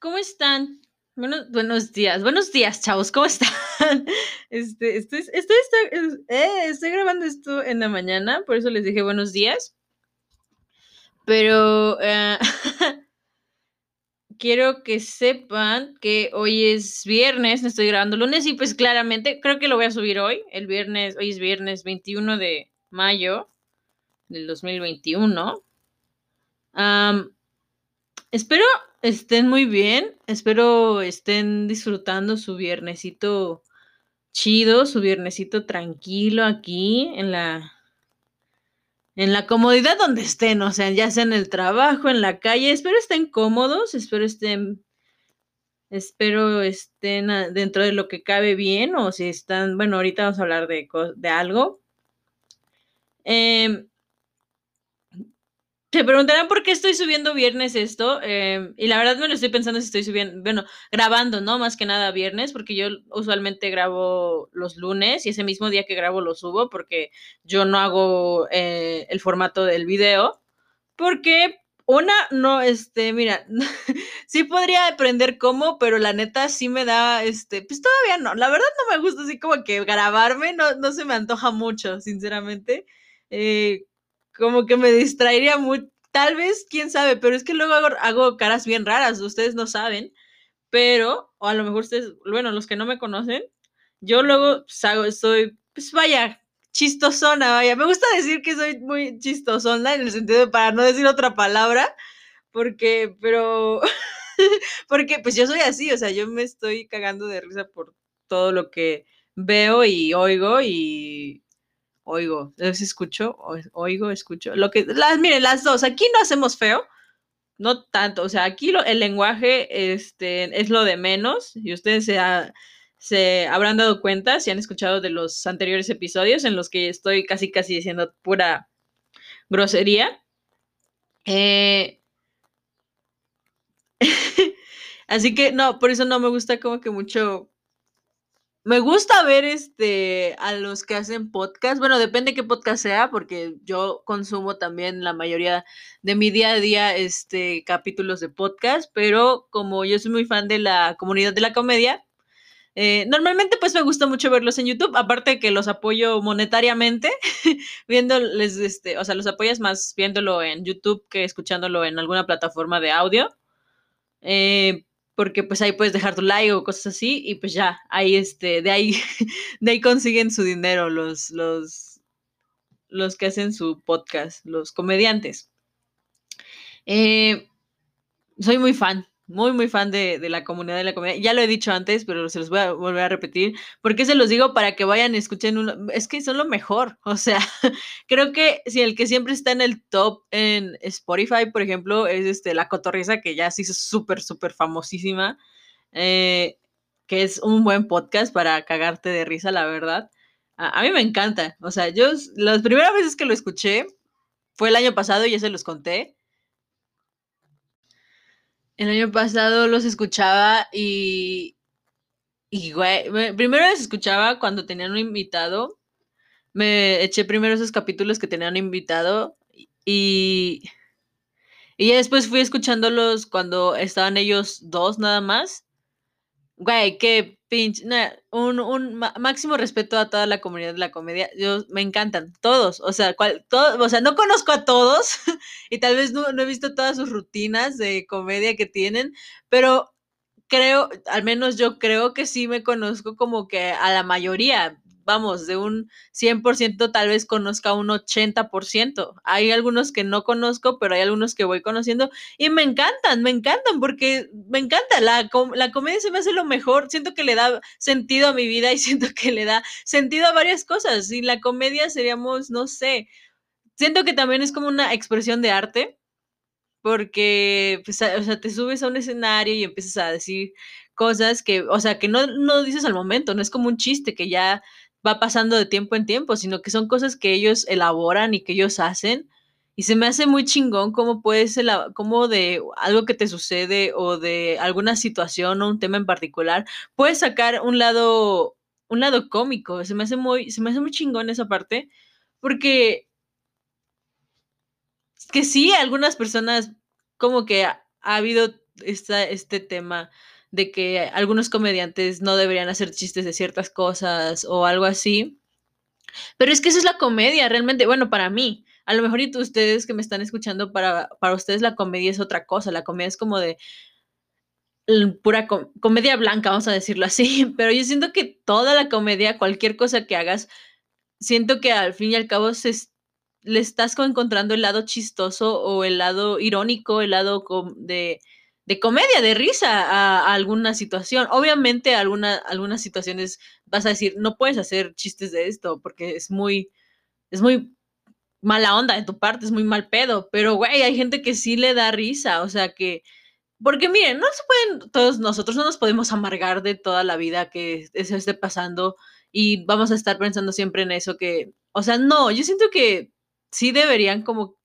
¿cómo están? Buenos, buenos días, buenos días, chavos, ¿cómo están? Este, estoy, estoy, estoy, eh, estoy grabando esto en la mañana, por eso les dije buenos días. Pero eh, quiero que sepan que hoy es viernes, estoy grabando lunes y pues claramente creo que lo voy a subir hoy, el viernes, hoy es viernes 21 de mayo del 2021. Um, espero estén muy bien, espero estén disfrutando su viernesito chido, su viernesito tranquilo aquí en la en la comodidad donde estén, o sea, ya sea en el trabajo, en la calle, espero estén cómodos, espero estén espero estén dentro de lo que cabe bien o si están, bueno, ahorita vamos a hablar de, de algo. Eh, se preguntarán por qué estoy subiendo viernes esto. Em, y la verdad me lo estoy pensando si estoy subiendo, bueno, grabando, ¿no? Más que nada viernes, porque yo usualmente grabo los lunes y ese mismo día que grabo lo subo, porque yo no hago eh, el formato del video. Porque una, no, este, mira, sí podría aprender cómo, pero la neta sí me da, este, pues todavía no. La verdad no me gusta así como que grabarme, no, no se me antoja mucho, sinceramente. Eh, como que me distraería muy, tal vez, quién sabe, pero es que luego hago, caras bien raras, ustedes no saben, pero, o a lo mejor ustedes, bueno, los que no me conocen, yo luego pues, hago, soy, pues vaya, chistosona, vaya, me gusta decir que soy muy chistosona en el sentido de para no decir otra palabra, porque, pero, porque pues yo soy así, o sea, yo me estoy cagando de risa por todo lo que veo y oigo y, oigo, es escucho, oigo, escucho. Lo que, las, miren, las dos, aquí no hacemos feo, no tanto, o sea, aquí el lenguaje este, es lo de menos y ustedes se, se habrán dado cuenta si han escuchado de los anteriores episodios en los que estoy casi casi diciendo pura grosería. Eh, así que no, por eso no me gusta como que mucho me gusta ver este a los que hacen podcast. Bueno, depende qué podcast sea, porque yo consumo también la mayoría de mi día a día este capítulos de podcast, pero como yo soy muy fan de la comunidad de la comedia, eh, normalmente pues me gusta mucho verlos en YouTube, aparte que los apoyo monetariamente, viéndoles, este, o sea, los apoyas más viéndolo en YouTube que escuchándolo en alguna plataforma de audio. Eh, porque pues ahí puedes dejar tu like o cosas así y pues ya, ahí este, de ahí, de ahí consiguen su dinero los, los, los que hacen su podcast, los comediantes. Eh, soy muy fan, muy, muy fan de, la comunidad de la comedia. Ya lo he dicho antes, pero se los voy a volver a repetir. porque se los digo? Para que vayan escuchen uno. Es que son lo mejor. O sea, creo que si el que siempre está en el top en Spotify, por ejemplo, es este La Cotorriza, que ya se hizo súper, súper famosísima. Eh, que es un buen podcast para cagarte de risa, la verdad. A, a mí me encanta. O sea, yo las primeras veces que lo escuché fue el año pasado y ya se los conté. El año pasado los escuchaba y. Y, güey, primero los escuchaba cuando tenían un invitado. Me eché primero esos capítulos que tenían un invitado y. Y ya después fui escuchándolos cuando estaban ellos dos nada más. Güey, qué pinche. un, un máximo respeto a toda la comunidad de la comedia. Yo, me encantan, todos. O sea, cual, todo, o sea, no conozco a todos y tal vez no, no he visto todas sus rutinas de comedia que tienen, pero creo, al menos yo creo que sí me conozco como que a la mayoría vamos, de un 100% tal vez conozca un 80%. Hay algunos que no conozco, pero hay algunos que voy conociendo y me encantan, me encantan porque me encanta. La, la comedia se me hace lo mejor. Siento que le da sentido a mi vida y siento que le da sentido a varias cosas. Sin la comedia seríamos, no sé, siento que también es como una expresión de arte porque, pues, o sea, te subes a un escenario y empiezas a decir cosas que, o sea, que no, no dices al momento, no es como un chiste que ya va pasando de tiempo en tiempo, sino que son cosas que ellos elaboran y que ellos hacen. Y se me hace muy chingón cómo puedes, cómo de algo que te sucede o de alguna situación o un tema en particular, puedes sacar un lado, un lado cómico. Se me hace muy, se me hace muy chingón esa parte, porque que sí, algunas personas como que ha, habido este tema de que algunos comediantes no deberían hacer chistes de ciertas cosas o algo así. Pero es que eso es la comedia, realmente, bueno, para mí. A lo mejor y ustedes que me están escuchando, para, para ustedes la comedia es otra cosa. La comedia es como de pura comedia blanca, vamos a decirlo así. Pero yo siento que toda la comedia, cualquier cosa que hagas, siento que al fin y al cabo se, le estás encontrando el lado chistoso o el lado irónico, el lado de, de comedia, de risa a, alguna situación. Obviamente, alguna, algunas situaciones vas a decir, no puedes hacer chistes de esto porque es muy, es muy mala onda de tu parte, es muy mal pedo. Pero, güey, hay gente que sí le da risa, o sea que. Porque miren, no se pueden, todos nosotros no nos podemos amargar de toda la vida que se esté pasando y vamos a estar pensando siempre en eso que, o sea, no, yo siento que sí deberían como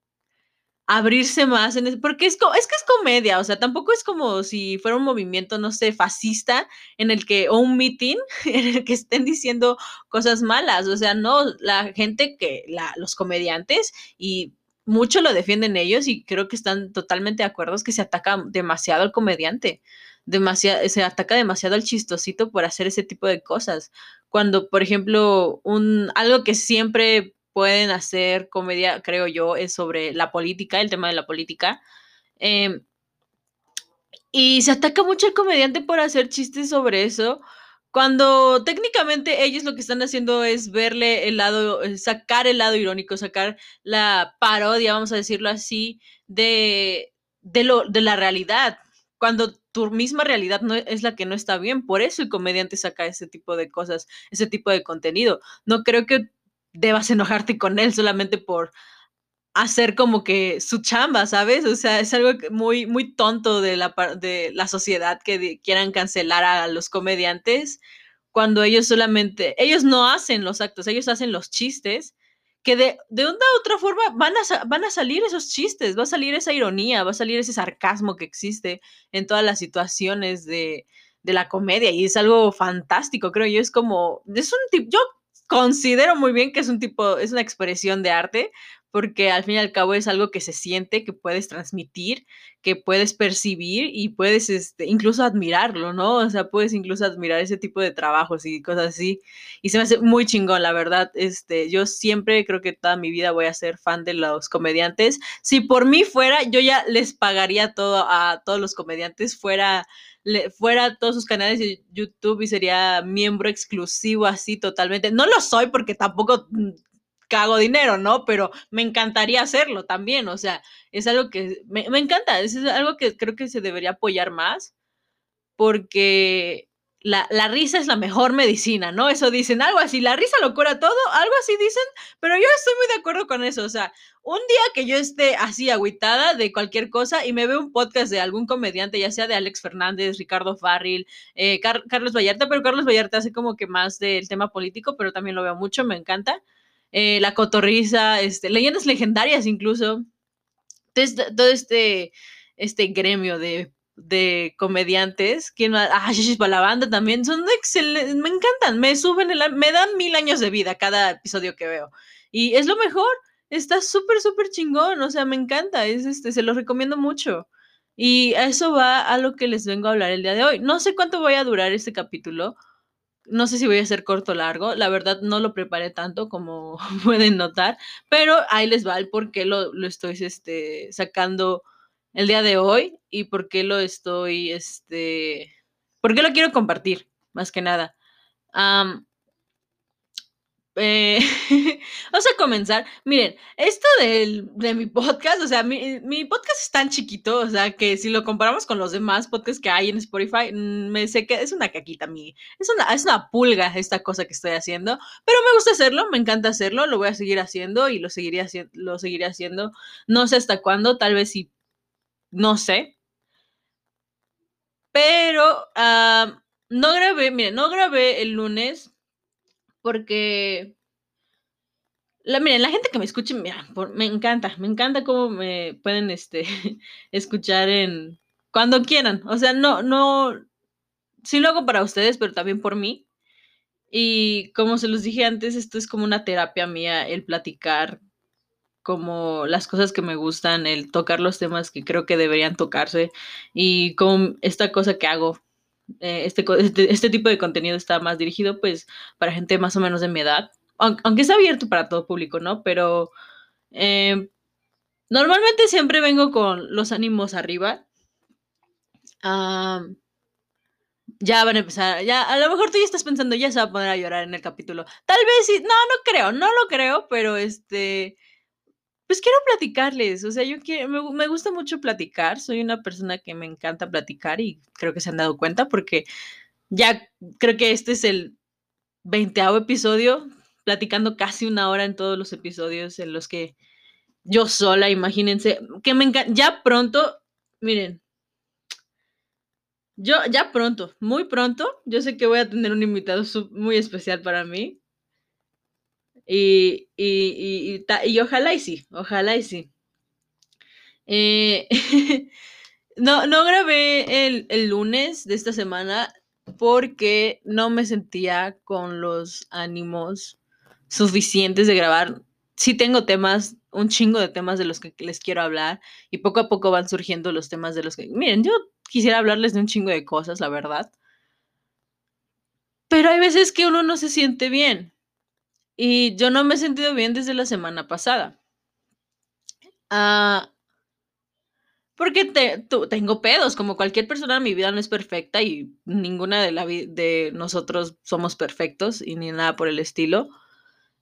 abrirse más en porque es, es que es comedia, o sea, tampoco es como si fuera un movimiento, no sé, fascista en el que, o un meeting en el que estén diciendo cosas malas, o sea, no, la gente que, la, los comediantes y mucho lo defienden ellos y creo que están totalmente de acuerdo es que se ataca demasiado al comediante, demasiado, se ataca demasiado al chistosito por hacer ese tipo de cosas. Cuando, por ejemplo, un, algo que siempre pueden hacer comedia, creo yo, es sobre la política, el tema de la política. Em, y se ataca mucho al comediante por hacer chistes sobre eso, cuando técnicamente ellos lo que están haciendo es verle el lado, eh, sacar el lado irónico, sacar la parodia, vamos a decirlo así, de, de, lo, de la realidad. Cuando tu misma realidad no es la que no está bien, por eso el comediante saca ese tipo de cosas, ese tipo de contenido. No creo que debas enojarte con él solamente por hacer como que su chamba, ¿sabes? O sea, es algo muy, muy tonto de la, de la sociedad que quieran cancelar a los comediantes cuando ellos solamente, ellos no hacen los actos, ellos hacen los chistes, que de, de una u otra forma van a, van a salir esos chistes, va a salir esa ironía, va a salir ese sarcasmo que existe en todas las situaciones de, de la comedia y es algo fantástico, creo yo, es como, es un tipo, yo considero muy bien que es un tipo, es una expresión de arte, porque al fin y al cabo es algo que se siente, que puedes transmitir, que puedes percibir y puedes este, incluso admirarlo, ¿no? O sea, puedes incluso admirar ese tipo de trabajos y cosas así. Y se me hace muy chingón, la verdad. Este, yo siempre creo que toda mi vida voy a ser fan de los comediantes. Si por mí fuera, yo ya les pagaría todo a todos los comediantes, fuera fuera todos sus canales de YouTube y sería miembro exclusivo así totalmente. No lo soy porque tampoco mm, cago dinero, ¿no? Pero me encantaría hacerlo también, o sea, es algo que me, me encanta, es algo que creo que se debería apoyar más porque la, la, risa es la mejor medicina, ¿no? Eso dicen, algo así, la risa lo cura todo, algo así dicen, pero yo estoy muy de acuerdo con eso, o sea, un día que yo esté así agüitada de cualquier cosa y me veo un podcast de algún comediante, ya sea de Alex Fernández, Ricardo Farril, eh, Carlos Vallarta, pero Carlos Vallarta hace como que más del tema político, pero también lo veo mucho, me encanta. Eh, la cotorriza, este, leyendas legendarias incluso. Entonces, todo este, este gremio de de comediantes. ¿Quién? Ah, la banda también. Son excelentes. Me encantan. Me suben, me dan mil años de vida cada episodio que veo. Y es lo mejor. Está súper, súper chingón. O sea, me encanta. Es este, se los recomiendo mucho. Y eso va a lo que les vengo a hablar el día de hoy. No sé cuánto voy a durar este capítulo. No sé si voy a hacer corto o largo. La verdad no lo preparé tanto como pueden notar. Pero ahí les va el por qué lo, lo estoy este, sacando el día de hoy y por qué lo estoy, este, por qué lo quiero compartir, más que nada. Eh, vamos a comenzar. Miren, esto de mi podcast, o sea, mi, podcast es tan chiquito, o sea, que si lo comparamos con los demás podcasts que hay en Spotify, mm, me sé que es una caquita mi, es una, es una pulga esta cosa que estoy haciendo, pero me gusta hacerlo, me encanta hacerlo, lo voy a seguir haciendo y lo seguiré, lo seguiré haciendo, no sé hasta cuándo, tal vez si no sé. Pero no grabé, miren, no grabé el lunes porque la, miren, la gente que me escuche, mira, me encanta, me encanta cómo me pueden este, escuchar en cuando quieran. O sea, no, no, sí lo hago para ustedes, pero también por mí. Y como se los dije antes, esto es como una terapia mía, el platicar como las cosas que me gustan, el tocar los temas que creo que deberían tocarse y con esta cosa que hago, eh, este, este, este, tipo de contenido está más dirigido pues para gente más o menos de mi edad, aunque, aunque es abierto para todo público, ¿no? Pero eh, normalmente siempre vengo con los ánimos arriba. ya van a empezar, ya a lo mejor tú ya estás pensando, ya se va a poner a llorar en el capítulo. Tal vez sí, no, no creo, no lo creo, pero este, pues quiero platicarles, o sea, yo quiero, me, gusta mucho platicar, soy una persona que me encanta platicar y creo que se han dado cuenta porque ya creo que este es el veinteavo episodio, platicando casi una hora en todos los episodios en los que yo sola, imagínense, que me encanta, ya pronto, miren, yo ya pronto, muy pronto, yo sé que voy a tener un invitado muy especial para mí, y, y, y, y, ojalá y sí, ojalá y sí. Eh, no, no grabé el, el, lunes de esta semana porque no me sentía con los ánimos suficientes de grabar. Sí tengo temas, un chingo de temas de los que les quiero hablar y poco a poco van surgiendo los temas de los que... Miren, yo quisiera hablarles de un chingo de cosas, la verdad. Pero hay veces que uno no se siente bien. Y yo no me he sentido bien desde la semana pasada. Ah, porque tengo pedos, como cualquier persona, mi vida no es perfecta y ninguna de, la de nosotros somos perfectos y ni nada por el estilo.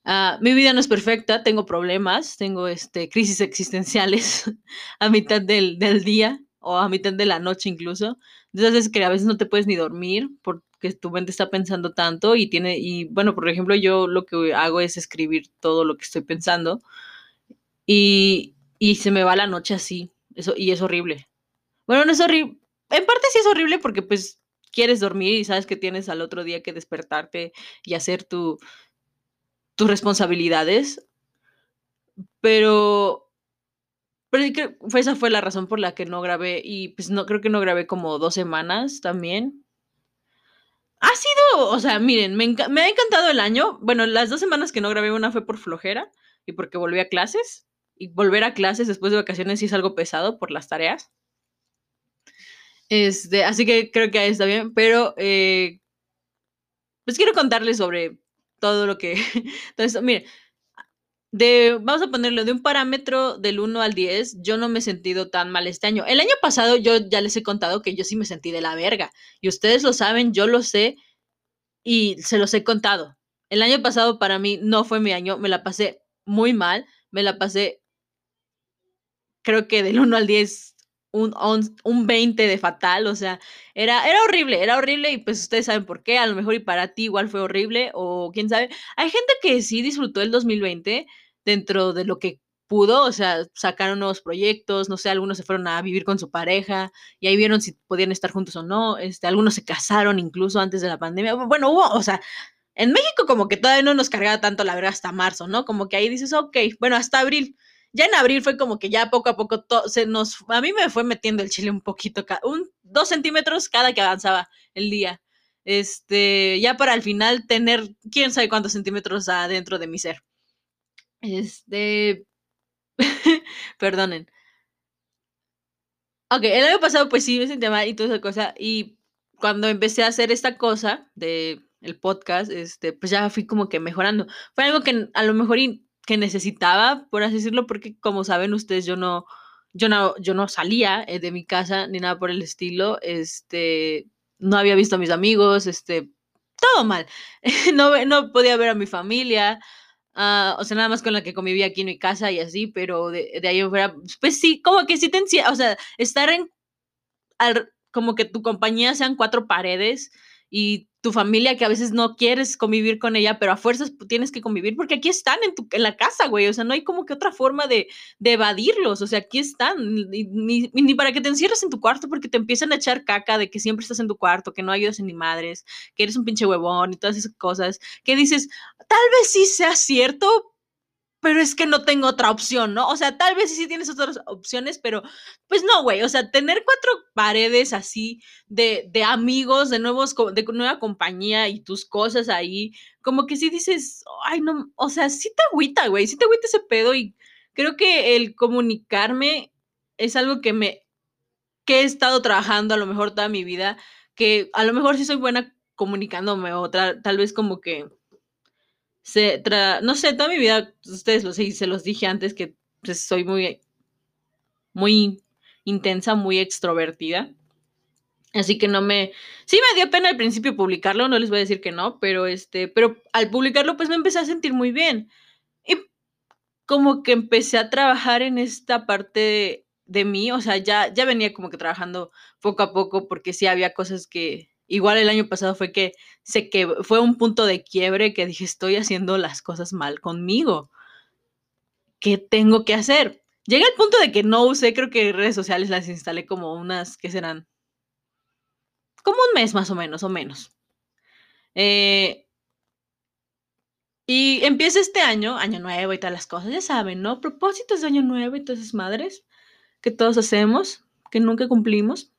Ah, mi vida no es perfecta, tengo problemas, tengo este, crisis existenciales a mitad del, del, día o a mitad de la noche incluso. Entonces, que a veces no te puedes ni dormir por, que tu mente está pensando tanto y tiene, y bueno, por ejemplo, yo lo que hago es escribir todo lo que estoy pensando y, y se me va la noche así, eso, y es horrible. Bueno, no es horrible, en parte sí es horrible porque pues quieres dormir y sabes que tienes al otro día que despertarte y hacer tu, tus responsabilidades, pero, pero esa fue la razón por la que no grabé y pues no creo que no grabé como dos semanas también ha sido, o sea, miren, me, ha encantado el año. Bueno, las dos semanas que no grabé una fue por flojera y porque volví a clases. Y volver a clases después de vacaciones sí es algo pesado por las tareas. Este, así que creo que ahí está bien, pero eh, pues quiero contarles sobre todo lo que... Entonces, miren, de, vamos a ponerlo, de un parámetro del 1 al 10, yo no me he sentido tan mal este año. El año pasado yo ya les he contado que yo sí me sentí de la verga. Y ustedes lo saben, yo lo sé y se los he contado. El año pasado para mí no fue mi año, me la pasé muy mal, me la pasé, creo que del 1 al 10, un, un 20 de fatal, o sea, era, era horrible, era horrible y pues ustedes saben por qué, a lo mejor y para ti igual fue horrible o quién sabe. Hay gente que sí disfrutó el 2020 dentro de lo que pudo, o sea, sacaron nuevos proyectos, no sé, algunos se fueron a vivir con su pareja y ahí vieron si podían estar juntos o no, este, algunos se casaron incluso antes de la pandemia, bueno, hubo, o sea, en México como que todavía no nos cargaba tanto la verdad hasta marzo, ¿no? Como que ahí dices, ok, bueno, hasta abril. Ya en abril fue como que ya poco a poco se nos, a mí me fue metiendo el chile un poquito, un, dos centímetros cada que avanzaba el día. Este, ya para al final tener quién sabe cuántos centímetros adentro de mi ser. Este. Perdonen. Ok, el año pasado, pues sí, me sentía mal y toda esa cosa. Y cuando empecé a hacer esta cosa de el podcast, este, pues ya fui como que mejorando. Fue algo que a lo mejor que necesitaba, por así decirlo, porque como saben ustedes, yo no, yo no, yo no salía eh, de mi casa ni nada por el estilo. Este, no había visto a mis amigos, este, todo mal. no, no podía ver a mi familia. Ah, o sea, nada más con la que convivía aquí en mi casa y así, pero de, de ahí fuera, pues sí, como que sí te o sea, estar en, como que tu compañía sean cuatro paredes y tu familia que a veces no quieres convivir con ella, pero a fuerzas tienes que convivir porque aquí están en, tu, en la casa, güey. O sea, no hay como que otra forma de, de evadirlos. O sea, aquí están. Ni, ni, para que te encierres en tu cuarto porque te empiezan a echar caca de que siempre estás en tu cuarto, que no ayudas ni madres, que eres un pinche huevón y todas esas cosas. Que dices, tal vez sí sea cierto, pero es que no tengo otra opción, ¿no? O sea, tal vez sí tienes otras opciones, pero pues no, güey, o sea, tener cuatro paredes así de, de amigos, de nuevos, de nueva compañía y tus cosas ahí, como que sí dices, ay, no, o sea, sí te agüita, güey, sí te agüita ese pedo y creo que el comunicarme es algo que me, que he estado trabajando a lo mejor toda mi vida, que a lo mejor sí soy buena comunicándome o tal vez como que no sé, toda mi vida, ustedes lo sé, se los dije antes que pues, soy muy, muy intensa, muy extrovertida. Así que no me. Sí me dio pena al principio publicarlo, no les voy a decir que no, pero este. Pero al publicarlo, pues me empecé a sentir muy bien. Y como que empecé a trabajar en esta parte de, mí. O sea, ya, ya venía como que trabajando poco a poco, porque sí había cosas que. Igual el año pasado fue que sé que fue un punto de quiebre que dije, estoy haciendo las cosas mal conmigo. ¿Qué tengo que hacer? Llegué al punto de que no usé, creo que redes sociales las instalé como unas, ¿qué serán? como un mes más o menos, o menos. Eh, y empieza este año, año nuevo y todas las cosas, ya saben, ¿no? Propósitos de año nuevo y todas esas madres que todos hacemos, que nunca cumplimos.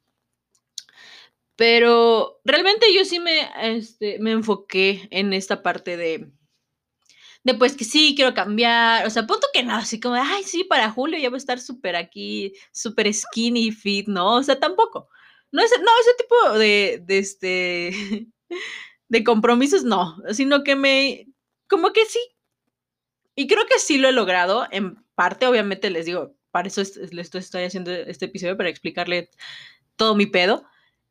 Pero realmente yo sí me, este, me enfoqué en esta parte de, de pues que sí, quiero cambiar, o sea, punto que no, así como, ay, sí, para julio ya voy a estar súper aquí, súper skinny fit, ¿no? O sea, tampoco. No, ese, no, ese tipo de, de, este, de compromisos, no, sino que me, como que sí. Y creo que sí lo he logrado, en parte, obviamente les digo, para eso estoy haciendo este episodio, para explicarle todo mi pedo.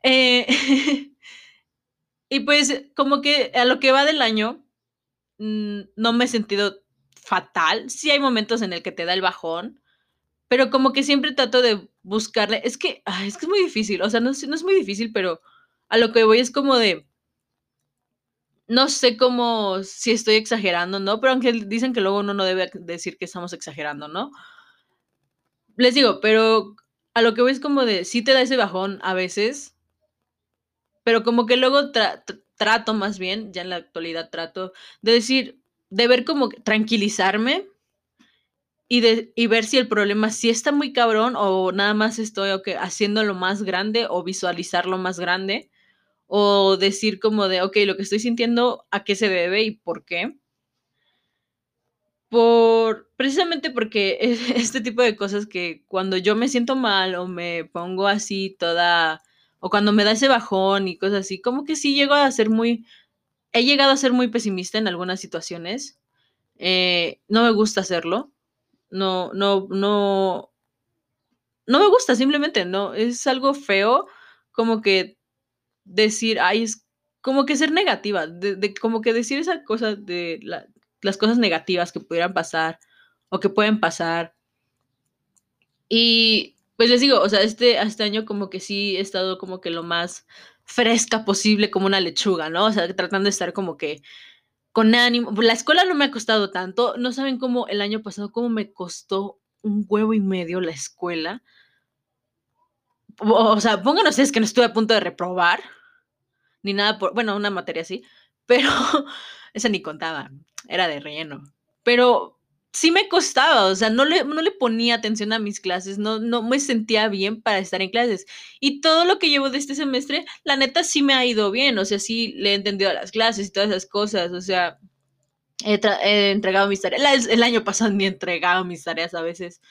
Eh, y pues como que a lo que va del año, mm, no me he sentido fatal. Sí hay momentos en el que te da el bajón, pero como que siempre trato de buscarle. Es que, es que es muy difícil. O sea, no, no es muy difícil, pero a lo que voy es como de. No sé cómo si estoy exagerando, ¿no? Pero aunque dicen que luego uno no debe decir que estamos exagerando, ¿no? Les digo, pero a lo que voy es como de, sí te da ese bajón a veces, pero como que luego trato más bien, ya en la actualidad trato de decir, de ver como tranquilizarme y, ver si el problema sí está muy cabrón o nada más estoy okay, haciéndolo más grande o visualizarlo más grande o decir como de, ok, lo que estoy sintiendo, ¿a qué se debe y por qué? Por, precisamente porque este tipo de cosas que cuando yo me siento mal o me pongo así toda, o cuando me da ese bajón y cosas así, como que sí llego a ser muy, he llegado a ser muy pesimista en algunas situaciones. Eh, no me gusta hacerlo no, no, no, no me gusta, simplemente, no, es algo feo como que decir, ay, es como que ser negativa, como que decir esa cosa de las cosas negativas que pudieran pasar o que pueden pasar. Y pues les digo, o sea, este, este año como que sí he estado como que lo más fresca posible como una lechuga, ¿no? O sea, tratando de estar como que con ánimo. La escuela no me ha costado tanto. No saben cómo el año pasado, cómo me costó un huevo y medio la escuela. O, sea, pónganos es que no estuve a punto de reprobar, ni nada por, bueno, una materia así, pero esa ni contaba, era de relleno. Pero sí me costaba, o sea, no le, no le ponía atención a mis clases, no, no me sentía bien para estar en clases. Y todo lo que llevo de este semestre, la neta sí me ha ido bien, o sea, sí le he entendido a las clases y todas esas cosas, o sea, he, entregado mis tareas. El, año pasado ni he entregado mis tareas a veces,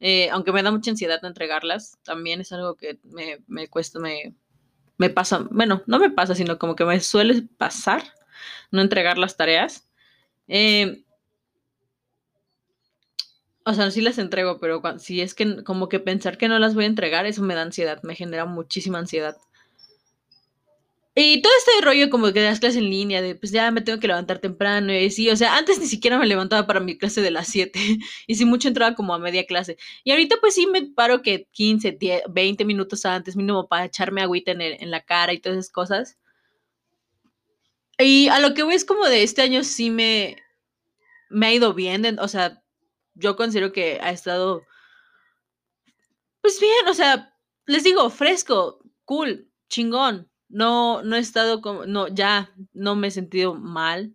eh, aunque me da mucha ansiedad entregarlas, también es algo que me, me cuesta, me, me pasa, bueno, no me pasa, sino como que me suele pasar no entregar las tareas. Eh, o sea, sí las entrego, pero si es que como que pensar que no las voy a entregar, eso me da ansiedad, me genera muchísima ansiedad. Y todo este rollo como que las clases en línea, de pues ya me tengo que levantar temprano y así, o sea, antes ni siquiera me levantaba para mi clase de las 7 y si mucho entraba como a media clase. Y ahorita pues sí me paro que 15, 10, 20 minutos antes mínimo para echarme agüita en, en la cara y todas esas cosas. Y a lo que voy es como de este año sí me, me ha ido bien, o sea, yo considero que ha estado, pues bien, o sea, les digo, fresco, cool, chingón. No, no he estado como, no, ya no me he sentido mal.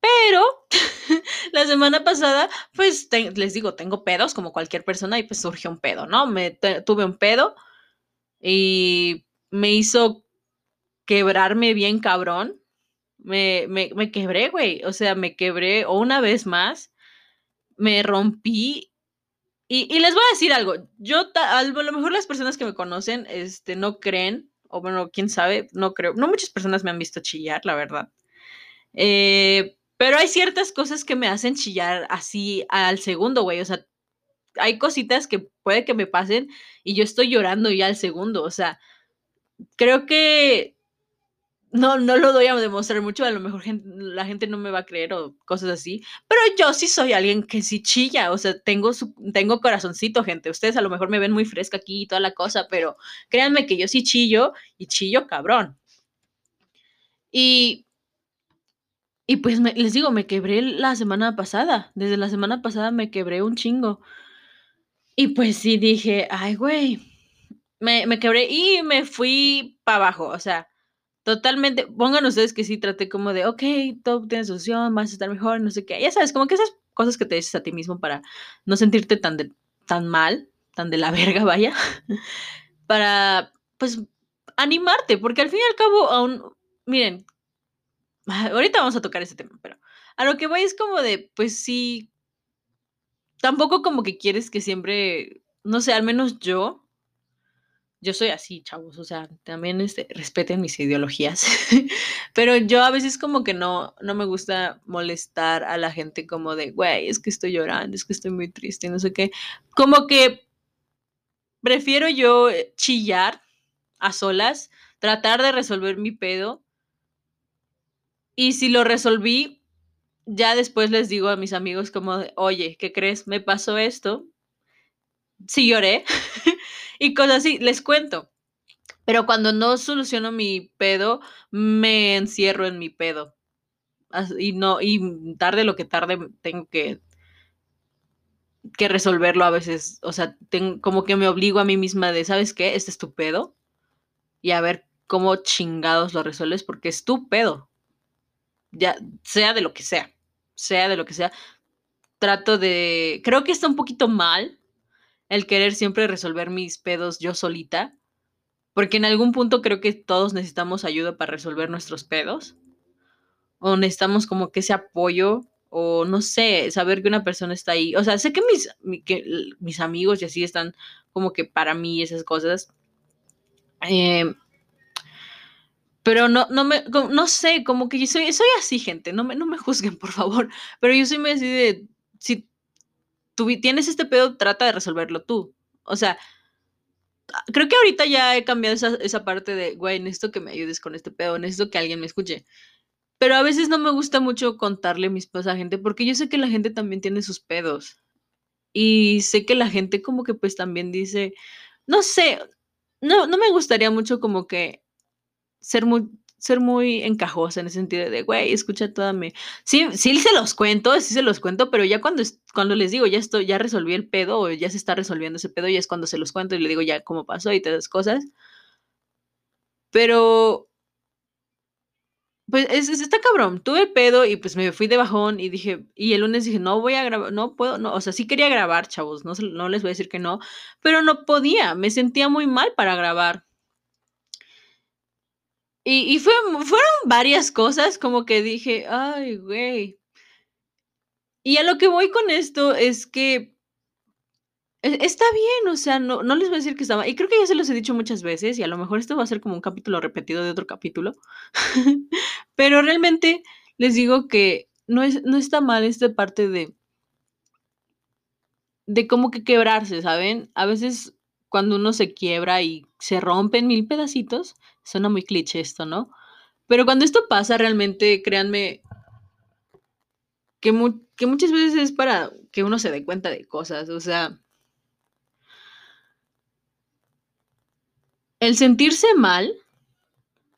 Pero la semana pasada, pues les digo, tengo pedos como cualquier persona y pues surgió un pedo, ¿no? Me tuve un pedo y me hizo quebrarme bien cabrón. Me, me, me quebré, güey. O sea, me quebré una vez más me rompí. Y, les voy a decir algo, yo a lo mejor las personas que me conocen este, no creen, o bueno, quién sabe, no creo, no muchas personas me han visto chillar, la verdad. Eh, pero hay ciertas cosas que me hacen chillar así al segundo, güey. O sea, hay cositas que puede que me pasen y yo estoy llorando ya al segundo. O sea, creo que no, no lo doy a demostrar mucho, a lo mejor la gente no me va a creer o cosas así, pero yo sí soy alguien que sí chilla, o sea, tengo, su, tengo corazoncito, gente. Ustedes a lo mejor me ven muy fresca aquí y toda la cosa, pero créanme que yo sí chillo y chillo cabrón. Y, y pues les digo, me quebré la semana pasada, desde la semana pasada me quebré un chingo. Y pues sí dije, ay, güey, me, me quebré y me fui para abajo, o sea Totalmente, pongan ustedes que sí traté como de, ok, todo tiene solución, vas a estar mejor, no sé qué. Ya sabes, como que esas cosas que te dices a ti mismo para no sentirte tan, de, tan mal, tan de la verga, vaya. para, pues, animarte, porque al fin y al cabo, aún, miren, ahorita vamos a tocar ese tema, pero a lo que voy es como de, pues sí, tampoco como que quieres que siempre, no sé, al menos yo, yo soy así, chavos, o sea, también este, respeten mis ideologías, pero yo a veces como que no, no me gusta molestar a la gente como de, güey, es que estoy llorando, es que estoy muy triste, no sé qué, como que prefiero yo eh, chillar a solas, tratar de resolver mi pedo, y si lo resolví, ya después les digo a mis amigos como, de, oye, ¿qué crees? Me pasó esto, sí lloré. y cosas así, les cuento. Pero cuando no soluciono mi pedo, me encierro en mi pedo. Y no, y tarde lo que tarde tengo que, que resolverlo a veces. O sea, tengo, como que me obligo a mí misma de, ¿sabes qué? Este es tu pedo. Y a ver cómo chingados lo resuelves, porque es tu pedo. Ya, sea de lo que sea. Sea de lo que sea. Trato de. Creo que está un poquito mal el querer siempre resolver mis pedos yo solita, porque en algún punto creo que todos necesitamos ayuda para resolver nuestros pedos, o necesitamos como que ese apoyo, o no sé, saber que una persona está ahí. O sea, sé que mis, mis amigos y así están como que para mí esas cosas. Em, pero no, no me, no sé, como que yo soy, soy así, gente, no me, no me juzguen, por favor. Pero yo soy muy así de, si tú tienes este pedo, trata de resolverlo tú. O sea, ah, creo que ahorita ya he cambiado esa, parte de, güey, necesito que me ayudes con este pedo, necesito que alguien me escuche. Pero a veces no me gusta mucho contarle mis pedos a gente porque yo sé que la gente también tiene sus pedos. Y sé que la gente como que pues también dice, no sé, no, no me gustaría mucho como que ser muy, ser muy encajosa en el sentido de, güey, escucha toda mi... Sí, sí se los cuento, sí se los cuento, pero ya cuando, cuando les digo, ya estoy, ya resolví el pedo o ya se está resolviendo ese pedo, ya es cuando se los cuento y le digo ya cómo pasó y todas esas cosas. Pero... Pues es, está cabrón, tuve el pedo y pues me fui de bajón y dije, y el lunes dije, no voy a grabar, no puedo, no, o sea, sí quería grabar, chavos, no, no les voy a decir que no, pero no podía, me sentía muy mal para grabar. Y, fueron varias cosas como que dije, ay, güey. Y a lo que voy con esto es que e, está bien, o sea, no, no les voy a decir que está mal. Y creo que ya se los he dicho muchas veces y a lo mejor esto va a ser como un capítulo repetido de otro capítulo. Pero realmente les digo que no, es, no está mal esta parte de, de como que quebrarse, ¿saben? A veces cuando uno se quiebra y se rompe en mil pedacitos, suena muy cliché esto, ¿no? Pero cuando esto pasa, realmente, créanme, que, que muchas veces es para que uno se dé cuenta de cosas, o sea, el sentirse mal,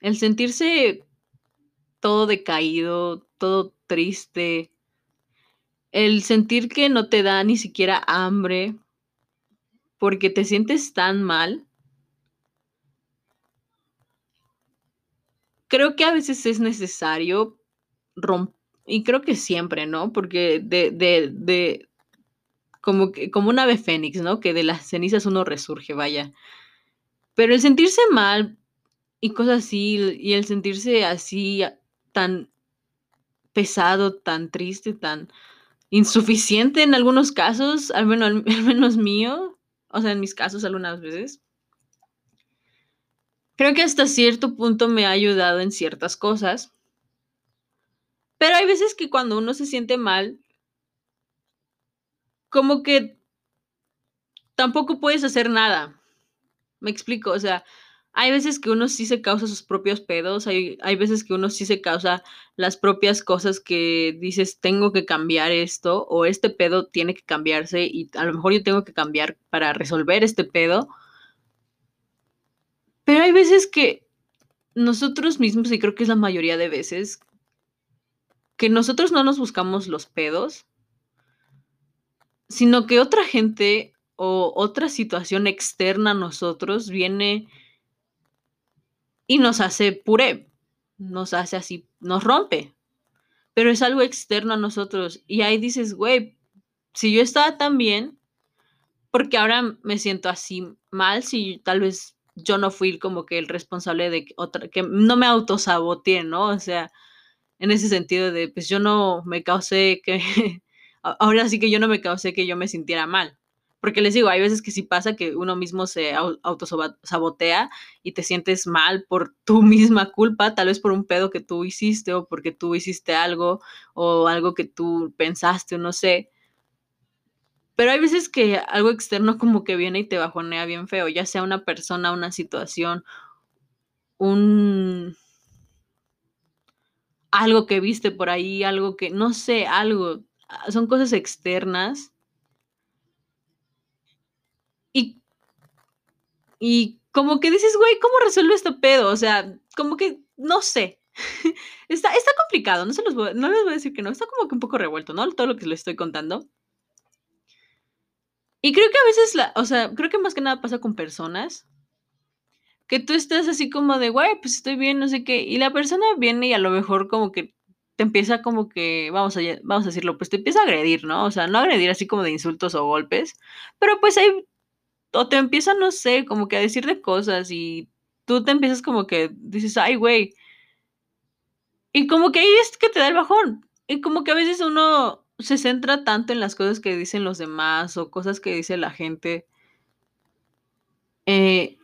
el sentirse todo decaído, todo triste, el sentir que no te da ni siquiera hambre, porque te sientes tan mal, creo que a veces es necesario romper, y creo que siempre, ¿no? Porque de, de, de, como, que, como un ave fénix, ¿no? Que de las cenizas uno resurge, vaya. Pero el sentirse mal y cosas así, y el sentirse así tan pesado, tan triste, tan insuficiente en algunos casos, al menos, al menos mío, o sea, en mis casos algunas veces. Creo que hasta cierto punto me ha ayudado en ciertas cosas. Pero hay veces que cuando uno se siente mal, como que tampoco puedes hacer nada. Me explico, o sea, hay veces que uno sí se causa sus propios pedos, hay, hay veces que uno sí se causa las propias cosas que dices, tengo que cambiar esto o este pedo tiene que cambiarse y a lo mejor yo tengo que cambiar para resolver este pedo. Pero hay veces que nosotros mismos, y creo que es la mayoría de veces, que nosotros no nos buscamos los pedos, sino que otra gente o otra situación externa a nosotros viene y nos hace puré, nos hace así, nos rompe, pero es algo externo a nosotros. Y ahí dices, güey, si yo estaba tan bien, porque ahora me siento así mal, si tal vez yo no fui como que el responsable de otra, que no me autosaboteé, ¿no? O sea, en ese sentido de, pues yo no me causé que, ahora sí que yo no me causé que yo me sintiera mal. Porque les digo, hay veces que sí pasa que uno mismo se autosabotea y te sientes mal por tu misma culpa, tal vez por un pedo que tú hiciste o porque tú hiciste algo o algo que tú pensaste o no sé. Pero hay veces que algo externo como que viene y te bajonea bien feo, ya sea una persona, una situación, un algo que viste por ahí, algo que no sé, algo, ah, son cosas externas y, y como que dices, güey, ¿cómo resuelvo este pedo? O sea, como que, no sé. está, está complicado, no, se los no les voy a decir que no, está como que un poco revuelto, ¿no? Todo lo que les estoy contando. Y creo que a veces, la, o sea, creo que más que nada pasa con personas que tú estás así como de, güey, pues estoy bien, no sé qué, y la persona viene y a lo mejor como que te empieza como que, vamos a, vamos a decirlo, pues te empieza a agredir, ¿no? O sea, no agredir así como de insultos o golpes, pero pues hay o te empieza, no sé, como que a decir de cosas y tú te empiezas como que dices, ay, güey. Y como que ahí es que te da el bajón. Y como que a veces uno se centra tanto en las cosas que dicen los demás o cosas que dice la gente. Eh,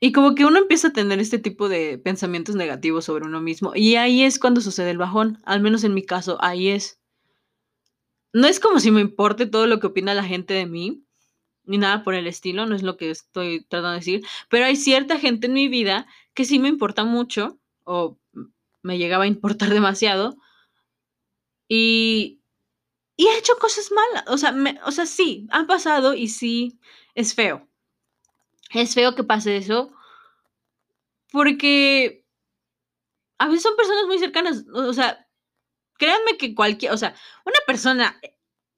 y como que uno empieza a tener este tipo de pensamientos negativos sobre uno mismo. Y ahí es cuando sucede el bajón. Al menos en mi caso, ahí es. No es como si me importe todo lo que opina la gente de mí, ni nada por el estilo, no es lo que estoy tratando de decir, pero hay cierta gente en mi vida que sí me importa mucho o me llegaba a importar demasiado y, y he hecho cosas malas, o sea, o sea, sí, han pasado y sí, es feo. Es feo que pase eso porque a veces son personas muy cercanas, o sea, créanme que cualquier, o sea, una persona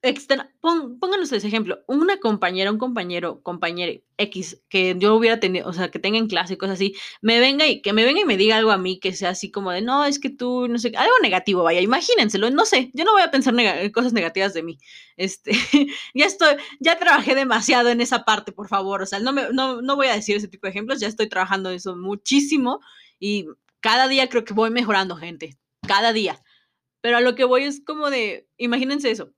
externa, pónganos ese ejemplo, una compañera, un compañero, compañero X que yo hubiera tenido, o sea, que tenga en clase cosas así, me venga y que me venga y me diga algo a mí que sea así como de, no, es que tú, no sé, algo negativo, vaya, imagínenselo, no sé, yo no voy a pensar cosas negativas de mí, este, ya estoy, ya trabajé demasiado en esa parte, por favor, o sea, no, me, no, no voy a decir ese tipo de ejemplos, ya estoy trabajando eso muchísimo y cada día creo que voy mejorando, gente, cada día. Pero a lo que voy es como de, imagínense eso,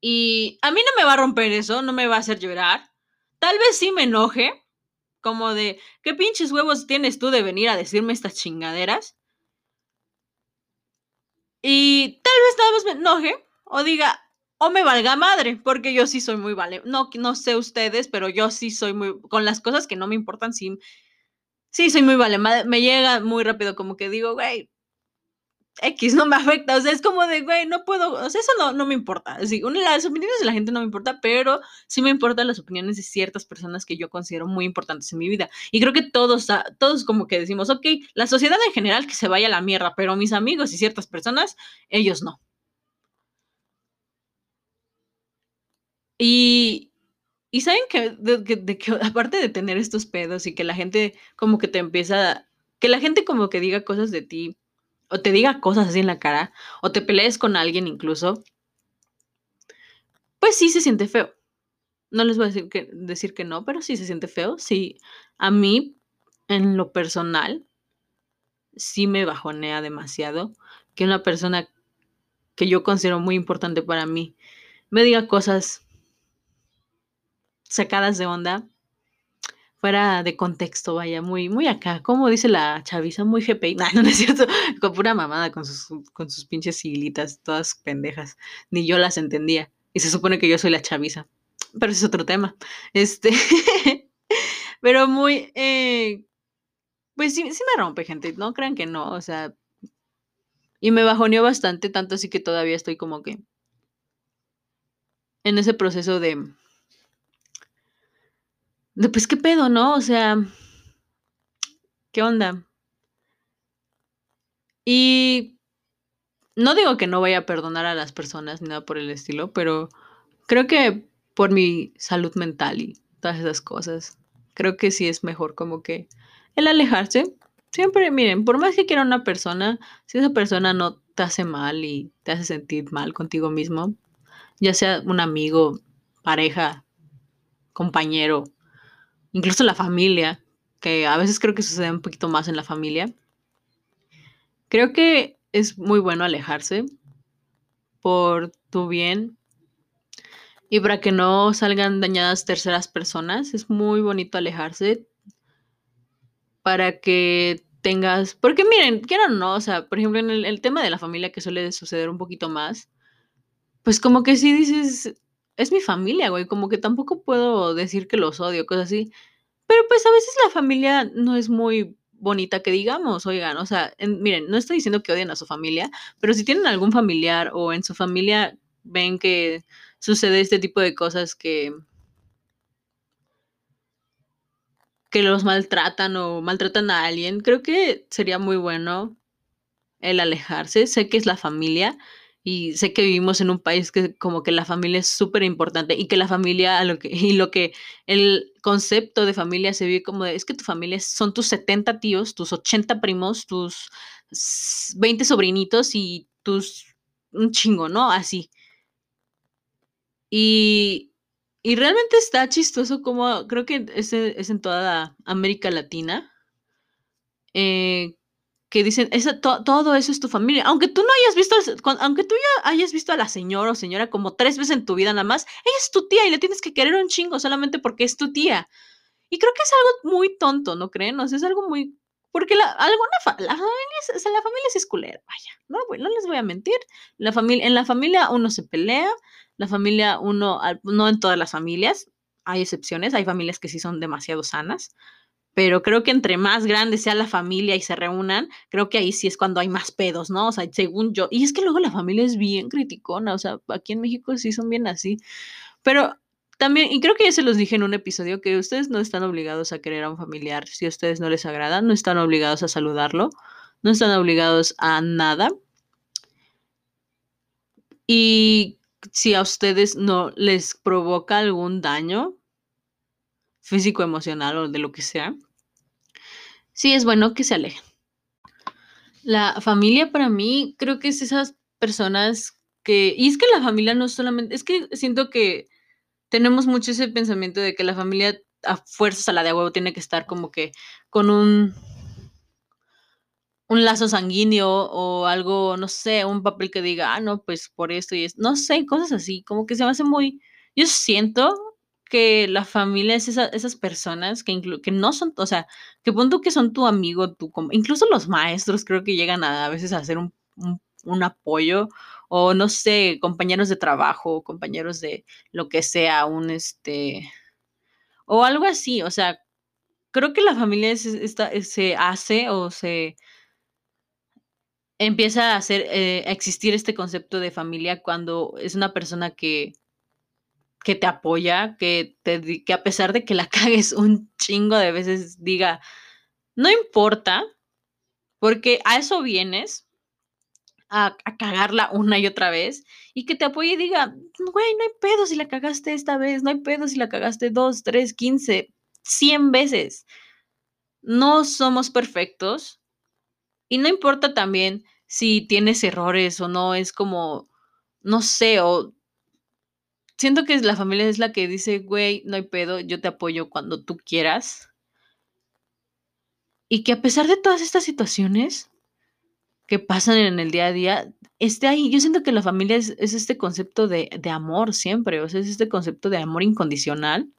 y a mí no me va a romper eso, no me va a hacer llorar. Tal vez sí me enoje, como de, ¿qué pinches huevos tienes tú de venir a decirme estas chingaderas? Y tal vez nada más me enoje o diga, o me valga madre, porque yo sí soy muy vale. No, no sé ustedes, pero yo sí soy muy, con las cosas que no me importan, sí, sí soy muy vale. Me llega muy rápido como que digo, güey, X no me afecta, o sea, es como de, güey, no puedo, o sea, eso no, no me importa. Así, las opiniones de la gente no me importa, pero sí me importan las opiniones de ciertas personas que yo considero muy importantes en mi vida. Y creo que todos, ah, todos como que decimos, ok, la sociedad en general que se vaya a la mierda, pero mis amigos y ciertas personas, ellos no. Y, y saben que, de que aparte de tener estos pedos y que la gente como que te empieza, que la gente como que diga cosas de ti o te diga cosas así en la cara, o te pelees con alguien incluso, pues sí se siente feo. No les voy a decir que, decir que no, pero sí se siente feo. Sí, a mí, en lo personal, sí me bajonea demasiado que una persona que yo considero muy importante para mí, me diga cosas sacadas de onda, fuera de contexto, vaya, muy, muy acá, como dice la chaviza, muy GPI, no, no es cierto, con pura mamada, con sus, con sus pinches siglitas, todas pendejas, ni yo las entendía, y se supone que yo soy la chaviza, pero ese es otro tema, este, pero muy, eh, pues sí, sí me rompe, gente, no crean que no, o sea, y me bajoneó bastante, tanto así que todavía estoy como que en ese proceso de de pues qué pedo, ¿no? O sea, ¿qué onda? Y no digo que no vaya a perdonar a las personas ni nada por el estilo, pero creo que por mi salud mental y todas esas cosas, creo que sí es mejor como que el alejarse. Siempre, miren, por más que quiera una persona, si esa persona no te hace mal y te hace sentir mal contigo mismo, ya sea un amigo, pareja, compañero, incluso la familia, que a veces creo que sucede un poquito más en la familia. Creo que es muy bueno alejarse por tu bien y para que no salgan dañadas terceras personas. Es muy bonito alejarse para que tengas, porque miren, quieran o no, o sea, por ejemplo, en el, el, tema de la familia que suele suceder un poquito más, pues como que si dices, es mi familia, güey, como que tampoco puedo decir que los odio, cosas así, pero pues a veces la familia no es muy bonita que digamos, oigan, o sea, en, miren, no estoy diciendo que odien a su familia, pero si tienen algún familiar o en su familia ven que sucede este tipo de cosas que que los maltratan o maltratan a alguien, creo que sería muy bueno el alejarse. Sé que es la familia y sé que vivimos en un país que como que la familia es súper importante y que la familia lo que, y lo que el concepto de familia se vive como de, es que tu familia son tus 70 tíos, tus 80 primos, tus 20 sobrinitos y tus un chingo, ¿no? Así. Y y realmente está chistoso como creo que es, es en toda América Latina. Eh, que dicen, esa, to, todo eso es tu familia. Aunque tú no hayas visto, aunque tú ya hayas visto a la señora o señora como tres veces en tu vida nada más, ella es tu tía y le tienes que querer un chingo solamente porque es tu tía. Y creo que es algo muy tonto, ¿no creen? O sea, es algo muy... Porque la, alguna fa la, familia o sea, la familia es esculera, vaya, no, no les voy a mentir. La familia, en la familia uno se pelea, la familia, uno, no en todas las familias, hay excepciones, hay familias que sí son demasiado sanas, pero creo que entre más grande sea la familia y se reúnan, creo que ahí sí es cuando hay más pedos, ¿no? O sea, según yo, y es que luego la familia es bien criticona, o sea, aquí en México sí son bien así, pero también, y creo que ya se los dije en un episodio, que ustedes no están obligados a querer a un familiar, si a ustedes no les agrada, no están obligados a saludarlo, no están obligados a nada. Y si a ustedes no les provoca algún daño físico, emocional o de lo que sea, sí es bueno que se alejen. La familia para mí creo que es esas personas que, y es que la familia no solamente, es que siento que tenemos mucho ese pensamiento de que la familia a fuerzas a la de huevo tiene que estar como que con un un lazo sanguíneo o algo, no sé, un papel que diga, ah, no, pues por esto y es, no sé, cosas así, como que se me hace muy, yo siento que la familia es esa, esas personas que, que no son, o sea, que punto que son tu amigo, tu, incluso los maestros creo que llegan a, a veces a hacer un, un, apoyo o no sé, compañeros de trabajo, compañeros de lo que sea, un este, o algo así, o sea, creo que la familia se hace o se empieza a hacer, eh, a existir este concepto de familia cuando es una persona que, que te apoya, que, te, que a pesar de que la cagues un chingo de veces, diga, no importa, porque a eso vienes, a, a, cagarla una y otra vez, y que te apoye y diga, güey, no hay pedo si la cagaste esta vez, no hay pedo si la cagaste dos, tres, quince, cien veces. No somos perfectos, y no importa también si tienes errores o no, es como, no sé, o siento que la familia es la que dice, güey, no hay pedo, yo te apoyo cuando tú quieras. Y que a pesar de todas estas situaciones que pasan en el día a día, esté ahí. Yo siento que la familia es, es este concepto de, de, amor siempre, o sea, es este concepto de amor incondicional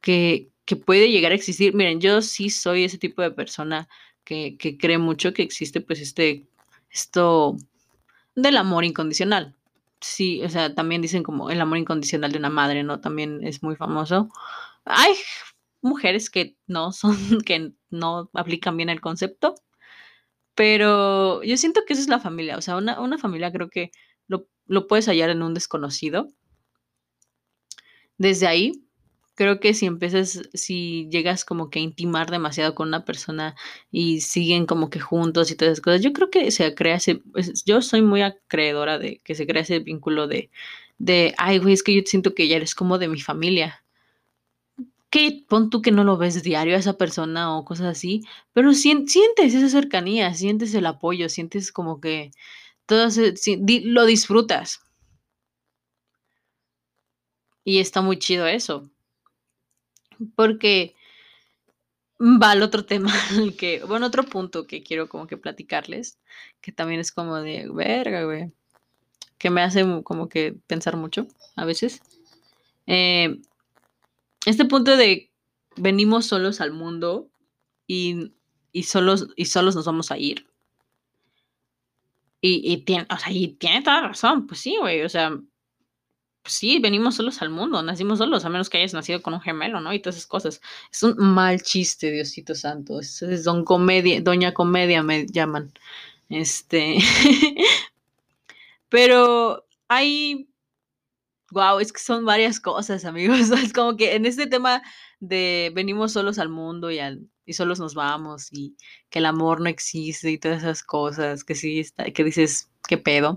que, que, puede llegar a existir. Miren, yo sí soy ese tipo de persona que, que cree mucho que existe pues este, esto del amor incondicional. Sí, o sea, también dicen como el amor incondicional de una madre, ¿no? También es muy famoso. Hay mujeres que no son, que no aplican bien el concepto, pero yo siento que esa es la familia, o sea, una, una familia creo que lo, lo, puedes hallar en un desconocido. Desde ahí, creo que si empiezas, si llegas como que a intimar demasiado con una persona y siguen como que juntos y todas esas cosas, yo creo que se crea ese, pues, yo soy muy acreedora de que se crea ese vínculo de, de, ay, güey, es que yo siento que ya eres como de mi familia que pon tú que no lo ves diario a esa persona o cosas así, pero sientes esa cercanía, sientes el apoyo, sientes como que todo lo disfrutas. Y está muy chido eso. Porque va al otro tema, que, bueno, otro punto que quiero como que platicarles, que también es como de verga, güey, que me hace como que pensar mucho a veces. Eh, este punto de venimos solos al mundo y, y, solos, y solos nos vamos a ir. Y, y, tiene, o sea, y tiene toda razón, pues sí, güey, o sea, pues sí, venimos solos al mundo, nacimos solos, a menos que hayas nacido con un gemelo, ¿no? Y todas esas cosas. Es un mal chiste, Diosito Santo. Es, es don comedia, doña comedia me llaman. Este. Pero hay Wow, es que son varias cosas, amigos. Es como que en este tema de venimos solos al mundo y, al, y solos nos vamos y que el amor no existe y todas esas cosas, que sí está, que dices, ¿qué pedo?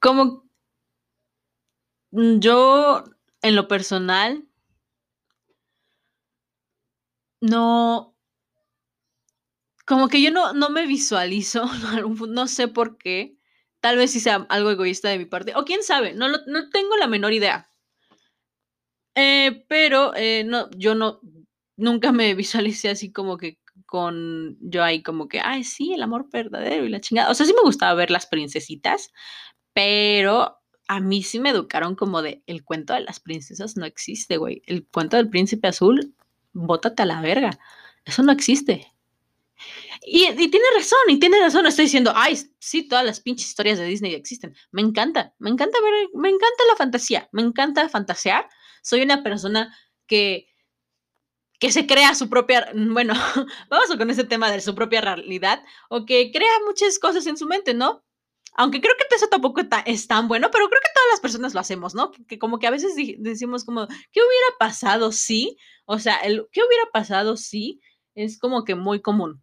Como yo, en lo personal, no, como que yo no, no me visualizo, no sé por qué Tal vez sí sea algo egoísta de mi parte. O quién sabe, no, no tengo la menor idea. Eh, pero eh, no, yo no, nunca me visualicé así como que con yo ahí como que, ay, sí, el amor verdadero y la chingada. O sea, sí me gustaba ver las princesitas, pero a mí sí me educaron como de, el cuento de las princesas no existe, güey. El cuento del príncipe azul, bótate a la verga. Eso no existe. Y, tiene razón, y tiene razón. Estoy diciendo, ay, sí, todas las pinches historias de Disney existen. Me encanta, me encanta ver, me encanta la fantasía, me encanta fantasear. Soy una persona que, que se crea su propia, bueno, vamos con ese tema de su propia realidad, o que crea muchas cosas en su mente, ¿no? Aunque creo que eso tampoco es tan bueno, pero creo que todas las personas lo hacemos, ¿no? Que como que a veces decimos como, ¿qué hubiera pasado si? O sea, el ¿qué hubiera pasado si? Es como que muy común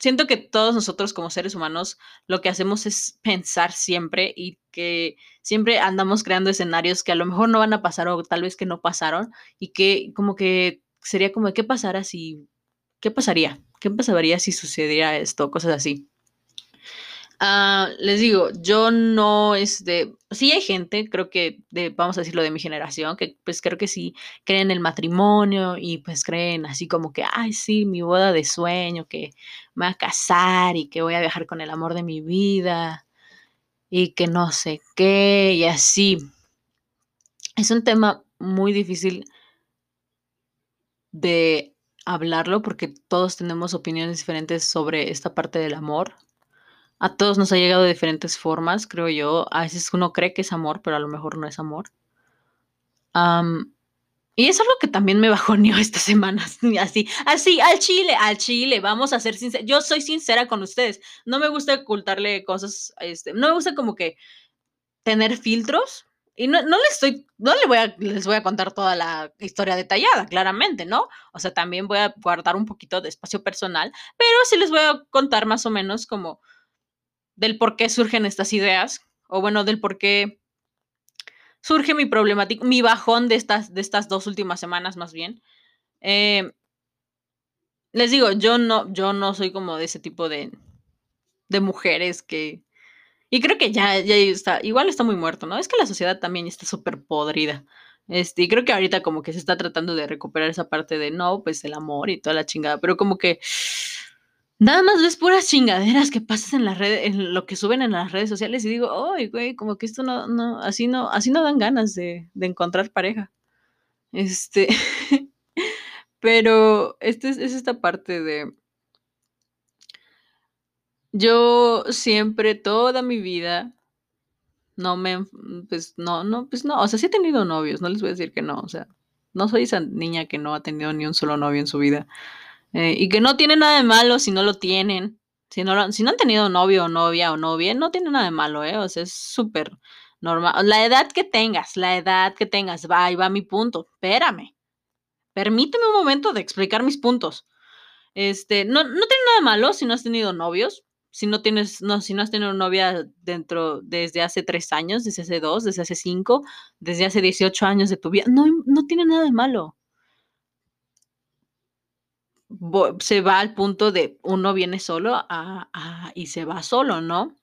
siento que todos nosotros como seres humanos lo que hacemos es pensar siempre y que siempre andamos creando escenarios que a lo mejor no van a pasar o tal vez que no pasaron y que como que sería como, ¿qué pasara si, qué pasaría? ¿Qué pasaría si sucediera esto? Cosas así. Uh, les digo, yo no es de. Sí, hay gente, creo que, de, vamos a decirlo de mi generación, que pues creo que sí creen en el matrimonio y pues creen así como que, ay, sí, mi boda de sueño, que me voy a casar y que voy a viajar con el amor de mi vida y que no sé qué y así. Es un tema muy difícil de hablarlo porque todos tenemos opiniones diferentes sobre esta parte del amor a todos nos ha llegado de diferentes formas, creo yo. A veces uno cree que es amor, pero a lo mejor no es amor. y es algo que también me bajoneó estas semanas. Así, así, al chile, al chile. Vamos a ser sinceros. Yo soy sincera con ustedes. No me gusta ocultarle cosas. Este, no me gusta como que tener filtros. Y no, no les estoy, no les voy, a, les voy a contar toda la historia detallada, claramente, ¿no? O sea, también voy a guardar un poquito de espacio personal, pero sí les voy a contar más o menos como del por qué surgen estas ideas, o bueno, del por qué surge mi problemática, mi bajón de estas, de estas dos últimas semanas más bien. Eh, les digo, yo no, yo no soy como de ese tipo de, de mujeres que... Y creo que ya, ya está, igual está muy muerto, ¿no? Es que la sociedad también está súper podrida. Este, y creo que ahorita como que se está tratando de recuperar esa parte de no, pues el amor y toda la chingada, pero como que nada más ves puras chingaderas que pasas en las redes, en lo que suben en las redes sociales y digo, ay, güey, como que esto no, no, así no, así no dan ganas de, encontrar pareja. Este, pero este es, es esta parte de, yo siempre, toda mi vida, no me, pues no, no, pues no, o sea, sí he tenido novios, no les voy a decir que no, o sea, no soy esa niña que no ha tenido ni un solo novio en su vida. Eh, y que no tiene nada de malo si no lo tienen. Si no, lo- si no han tenido novio o novia o novia, no tiene nada de malo, ¿eh? O sea, es súper normal. La edad que tengas, la edad que tengas, va, ahí va mi punto. Espérame. Permíteme un momento de explicar mis puntos. Este, no, no tiene nada de malo si no has tenido novios. Si no tienes, no, si no has tenido novia dentro, desde hace tres años, desde hace dos, desde hace cinco, desde hace 18 años de tu vida, no, no tiene nada de malo se va al punto de uno viene solo y se va solo, ¿no?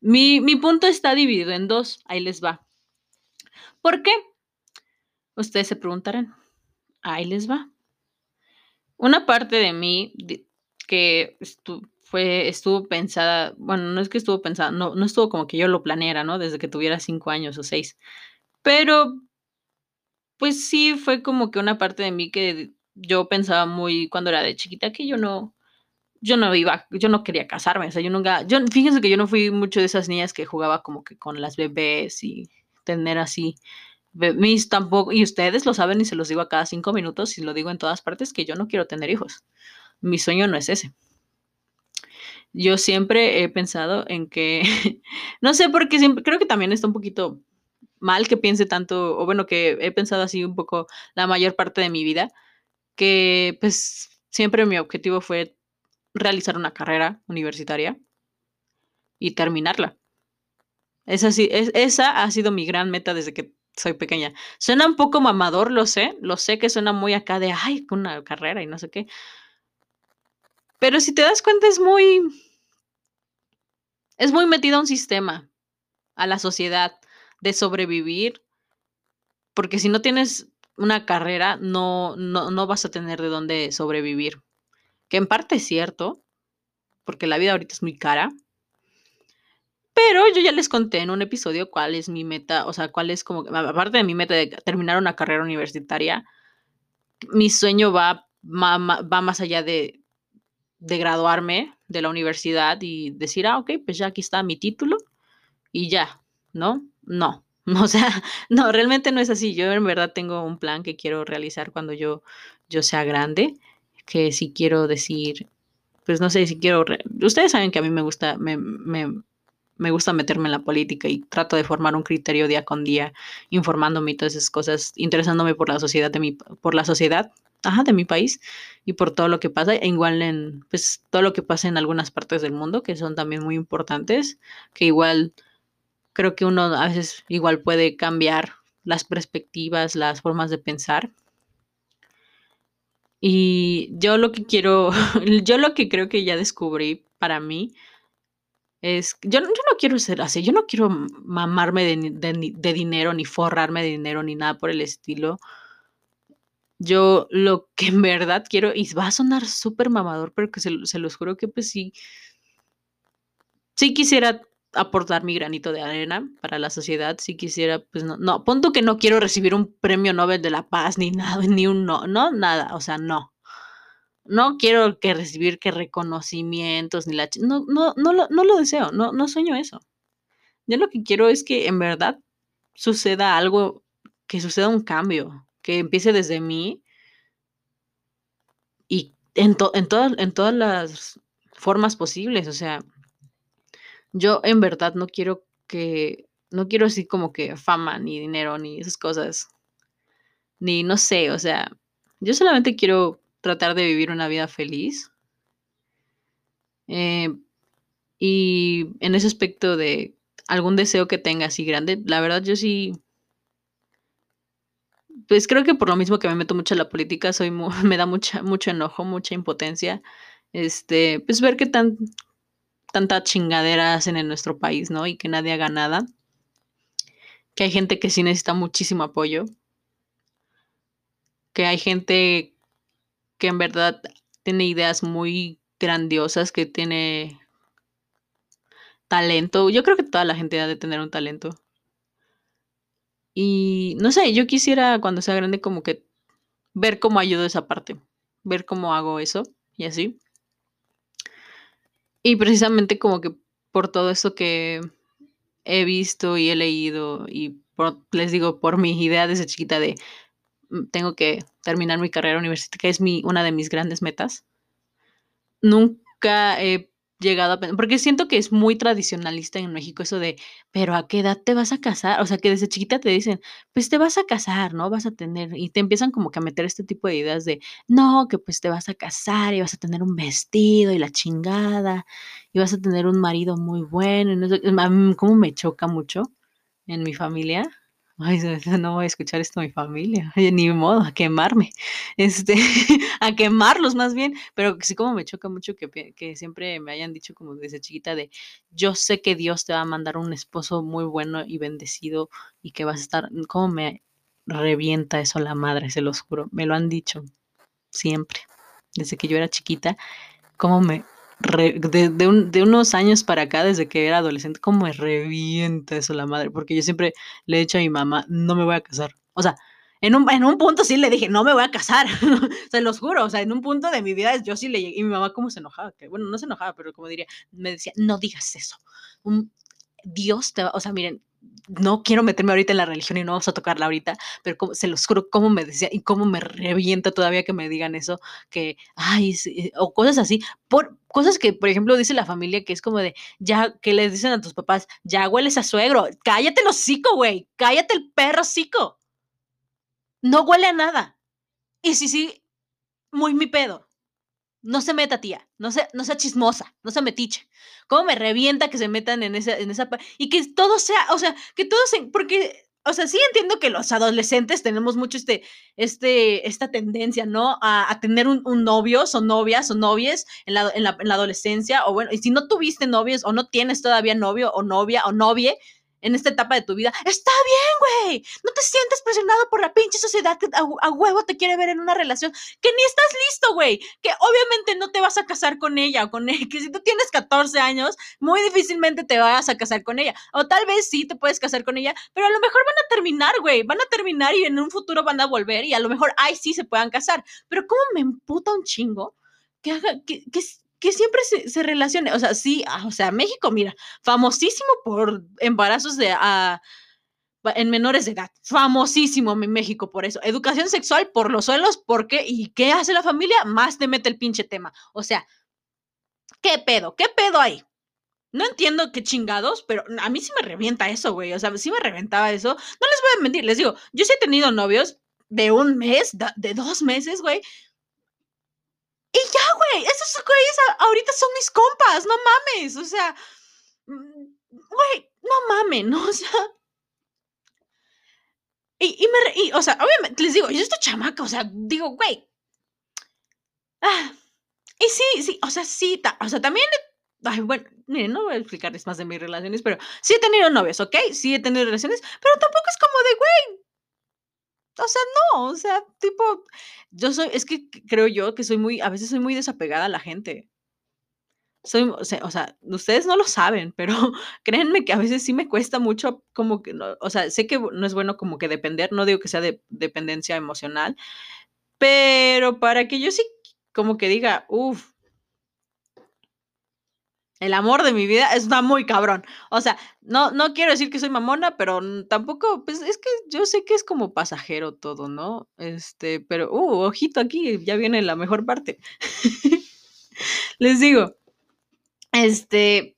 Mi, mi punto está dividido en dos, ahí les va. ¿Por qué? Ustedes se preguntarán, ahí les va. Una parte de mí que fue, estuvo pensada, bueno, no es que estuvo pensada, no, no estuvo como que yo lo planeara, ¿no? Desde que tuviera cinco años o seis. Pero, pues sí, fue como que una parte de mí que yo pensaba muy cuando era de chiquita que yo no, yo no iba, yo no quería casarme, o sea, yo nunca, yo, fíjense que yo no fui mucho de esas niñas que jugaba como que con las bebés y tener así, mis tampoco, y ustedes lo saben y se los digo a cada cinco minutos y lo digo en todas partes que yo no quiero tener hijos. Mi sueño no es ese. Yo siempre he pensado en que, no sé por qué siempre, creo que también está un poquito mal que piense tanto, o bueno, que he pensado así un poco la mayor parte de mi vida, que pues siempre mi objetivo fue realizar una carrera universitaria y terminarla. Esa, sí, es, esa ha sido mi gran meta desde que soy pequeña. Suena un poco mamador, lo sé, lo sé que suena muy acá de, ay, una carrera y no sé qué. Pero si te das cuenta es muy, es muy metido a un sistema, a la sociedad, de sobrevivir, porque si no tienes una carrera, no, no, no vas a tener de dónde sobrevivir. Que en parte es cierto, porque la vida ahorita es muy cara, Pero yo ya les conté en un episodio cuál es mi meta, o sea, cuál es como, aparte de mi meta de terminar una carrera universitaria, mi sueño va, va más allá de, de graduarme de la universidad y decir, ah, ok, pues ya aquí está mi título y ya. No, no, o sea, no, realmente no es así. Yo en verdad tengo un plan que quiero realizar cuando yo, yo sea grande, que si quiero decir, pues no sé si quiero, re- ustedes saben que a mí me gusta, me, me, me gusta meterme en la política y trato de formar un criterio día con día, informándome y todas esas cosas, interesándome por la sociedad de mi, por la sociedad, ajá, de mi país y por todo lo que pasa, e igual en, pues, todo lo que pasa en algunas partes del mundo que son también muy importantes, que igual creo que uno a veces igual puede cambiar las perspectivas, las formas de pensar. Y yo lo que quiero, yo lo que creo que ya descubrí para mí es, yo, yo no quiero ser así, yo no quiero mamarme de, de dinero, ni forrarme de dinero, ni nada por el estilo. Yo lo que en verdad quiero, y va a sonar súper mamador, pero que se, se los juro que pues sí, sí quisiera aportar mi granito de arena para la sociedad, sí quisiera, pues no, no, punto que no quiero recibir un premio Nobel de la Paz, ni nada, ni un no, no, nada, o sea, no. No quiero que recibir que reconocimientos ni la no no no lo no lo deseo, no no sueño eso. Yo lo que quiero es que en verdad suceda algo, que suceda un cambio, que empiece desde mí y en to en todas en todas las formas posibles, o sea, yo en verdad no quiero que no quiero así como que fama, ni dinero, ni esas cosas, ni no sé, o sea, yo solamente quiero tratar de vivir una vida feliz, eh Y en ese aspecto de algún deseo que tenga así grande, la verdad yo sí, pues creo que por lo mismo que me meto mucho en la política, soy mu me da mucha mucho enojo, mucha impotencia, este, pues ver qué tan tanta chingadera hacen en nuestro país, ¿no? Y que nadie haga nada. Que hay gente que sí necesita muchísimo apoyo. Que hay gente que en verdad tiene ideas muy grandiosas, que tiene talento. Yo creo que toda la gente ha de tener un talento. Y no sé, yo quisiera cuando sea grande como que ver cómo ayudo esa parte, ver cómo hago eso y así. Y precisamente como que por todo esto que he visto y he leído y les digo, por mi idea desde chiquita de mm, tengo que terminar mi carrera universitaria, que es mi, una de mis grandes metas. Nunca he llegado a pensar, porque siento que es muy tradicionalista en México eso de, pero ¿a qué edad te vas a casar? O sea, que desde chiquita te dicen, pues te vas a casar, ¿no? Vas a tener, y te empiezan como que a meter este tipo de ideas de, no, que pues te vas a casar y vas a tener un vestido y la chingada, y vas a tener un marido muy bueno, y no sé, como me choca mucho en mi familia, Ay, no voy a escuchar esto a mi familia. ni modo, a quemarme. Este, a quemarlos más bien. Pero sí como me choca mucho que, que, siempre me hayan dicho como desde chiquita de yo sé que Dios te va a mandar un esposo muy bueno y bendecido y que vas a estar. ¿Cómo me revienta eso la madre? Se los juro. Me lo han dicho siempre. Desde que yo era chiquita. ¿Cómo me de, unos años para acá, desde que era adolescente, como me revienta eso la madre, porque yo siempre le he dicho a mi mamá, no me voy a casar. O sea, en un, en un punto sí le dije, no me voy a casar, se los juro, o sea, en un punto de mi vida yo sí le llegué, y mi mamá como se enojaba, que bueno, no se enojaba, pero como diría, me decía, no digas eso. Dios te va, o sea, miren, no quiero meterme ahorita en la religión y no vamos a tocarla ahorita, pero como, se los juro cómo me decía y cómo me revienta todavía que me digan eso, que, ay, o cosas así, por cosas que, por ejemplo, dice la familia que es como de, ya, que les dicen a tus papás, ya hueles a suegro, cállate el hocico, güey, cállate el perro hocico. No huele a nada. Y sí, sí, muy mi pedo. No se meta, tía. No sea, no sea chismosa. No se metiche. ¿Cómo me revienta que se metan en esa, en esa. Y que todo sea. O sea, que todo se. Porque. O sea, sí entiendo que los adolescentes tenemos mucho este, este, esta tendencia, ¿no? A, tener un, novio, o novias o novies en la, en, la, en la adolescencia, o bueno, y si no tuviste novios o no tienes todavía novio o novia o novie, en esta etapa de tu vida, está bien, güey. No te sientes presionado por la pinche sociedad que a, huevo te quiere ver en una relación que ni estás listo, güey. Que obviamente no te vas a casar con ella o con él. Que si tú tienes 14 años, muy difícilmente te vas a casar con ella. O tal vez sí te puedes casar con ella, pero a lo mejor van a terminar, güey. Van a terminar y en un futuro van a volver y a lo mejor ahí sí se puedan casar. Pero ¿cómo me emputa un chingo? Que haga, que, que, que siempre se, relacione, o sea, sí, ah, o sea, México, mira, famosísimo por embarazos de, ah, en menores de edad, famosísimo México por eso, educación sexual por los suelos, ¿por qué? ¿Y qué hace la familia? Más te mete el pinche tema, o sea, ¿qué pedo? ¿Qué pedo hay? No entiendo qué chingados, pero a mí sí me revienta eso, güey. O sea, sí me reventaba eso. No les voy a mentir, les digo, yo sí he tenido novios de un mes, de dos meses, güey, y ya, güey, esos güeyes ahorita son mis compas, no mames, o sea, mm, güey, no mames, ¿no? O sea. Y, me, y, o sea, obviamente, les digo, yo estoy chamaca, o sea, digo, güey. Ah, y sí, sí, o sea, sí, o sea, también, ay, bueno, miren, no voy a explicarles más de mis relaciones, pero sí he tenido novios, ¿ok? Sí he tenido relaciones, pero tampoco es como de, güey, o sea, no, o sea, tipo, yo soy, es que creo yo que soy muy, a veces soy muy desapegada a la gente. Soy, o sea, o sea, ustedes no lo saben, pero créanme que a veces sí me cuesta mucho como que, no, o sea, sé que no es bueno como que depender, no digo que sea de dependencia emocional, pero para que yo sí como que diga, uff, el amor de mi vida está muy cabrón. O sea, no, no quiero decir que soy mamona, pero tampoco, pues es que yo sé que es como pasajero todo, ¿no? Este, pero, uh, ojito aquí, ya viene la mejor parte. Les digo, este,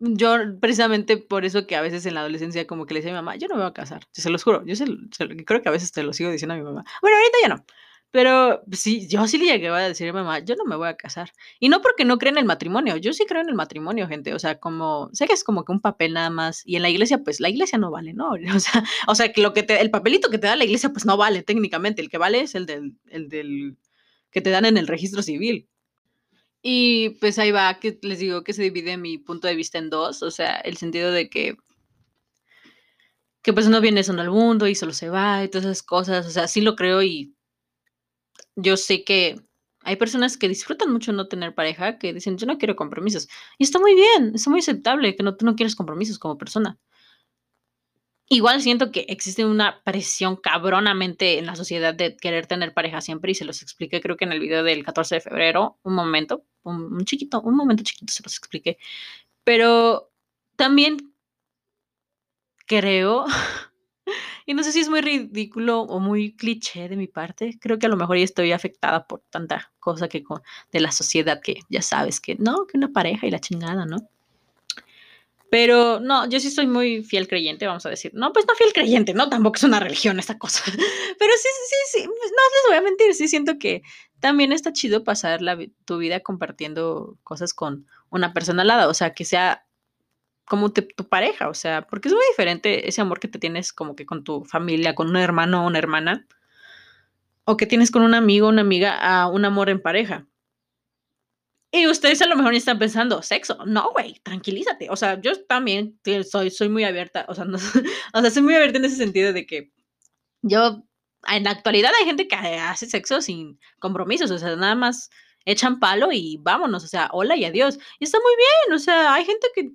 yo precisamente por eso que a veces en la adolescencia como que le decía a mi mamá, yo no me voy a casar, se los juro, yo creo que a veces te lo sigo diciendo a mi mamá. Bueno, ahorita ya no, pero sí, yo sí le llegué a decir a mamá, yo no me voy a casar. Y no porque no creen en el matrimonio, yo sí creo en el matrimonio, gente. O sea, como, sé que es como que un papel nada más. Y en la iglesia, pues la iglesia no vale, ¿no? O sea, o sea que lo que te, el papelito que te da la iglesia, pues no vale técnicamente. El que vale es el del, el del que te dan en el registro civil. Y pues ahí va, que les digo que se divide mi punto de vista en dos. O sea, el sentido de que que pues no viene solo al mundo y solo se va y todas esas cosas. O sea, sí lo creo y yo sé que Hay personas que disfrutan mucho no tener pareja, que dicen, yo no quiero compromisos. Y está muy bien, está muy aceptable que no, tú no quieres compromisos como persona. Igual siento que existe una presión cabronamente en la sociedad de querer tener pareja siempre y se los expliqué creo que en el video del 14 de febrero, un momento, un, chiquito, un momento chiquito se los expliqué. Pero también creo Y no sé si es muy ridículo o muy cliché de mi parte. Creo que a lo mejor ya estoy afectada por tanta cosa que de la sociedad que ya sabes que no, que una pareja y la chingada, ¿no? Pero no, yo sí soy muy fiel creyente, vamos a decir. No, pues no fiel creyente, no, tampoco es una religión esta cosa. Pero sí, sí, sí, pues no les voy a mentir, sí siento que también está chido pasar tu vida compartiendo cosas con una persona al lado, o sea, que sea como tu pareja, o sea, porque es muy diferente ese amor que te tienes como que con tu familia, con un hermano o una hermana, o que tienes con un amigo o una amiga a un amor en pareja. Y ustedes a lo mejor están pensando, sexo. No, güey, tranquilízate. O sea, yo también soy, soy muy abierta, o sea, no, o sea, soy muy abierta en ese sentido de que yo, en la actualidad hay gente que hace sexo sin compromisos, o sea, nada más echan palo y vámonos, o sea, hola y adiós. Y está muy bien, o sea, hay gente que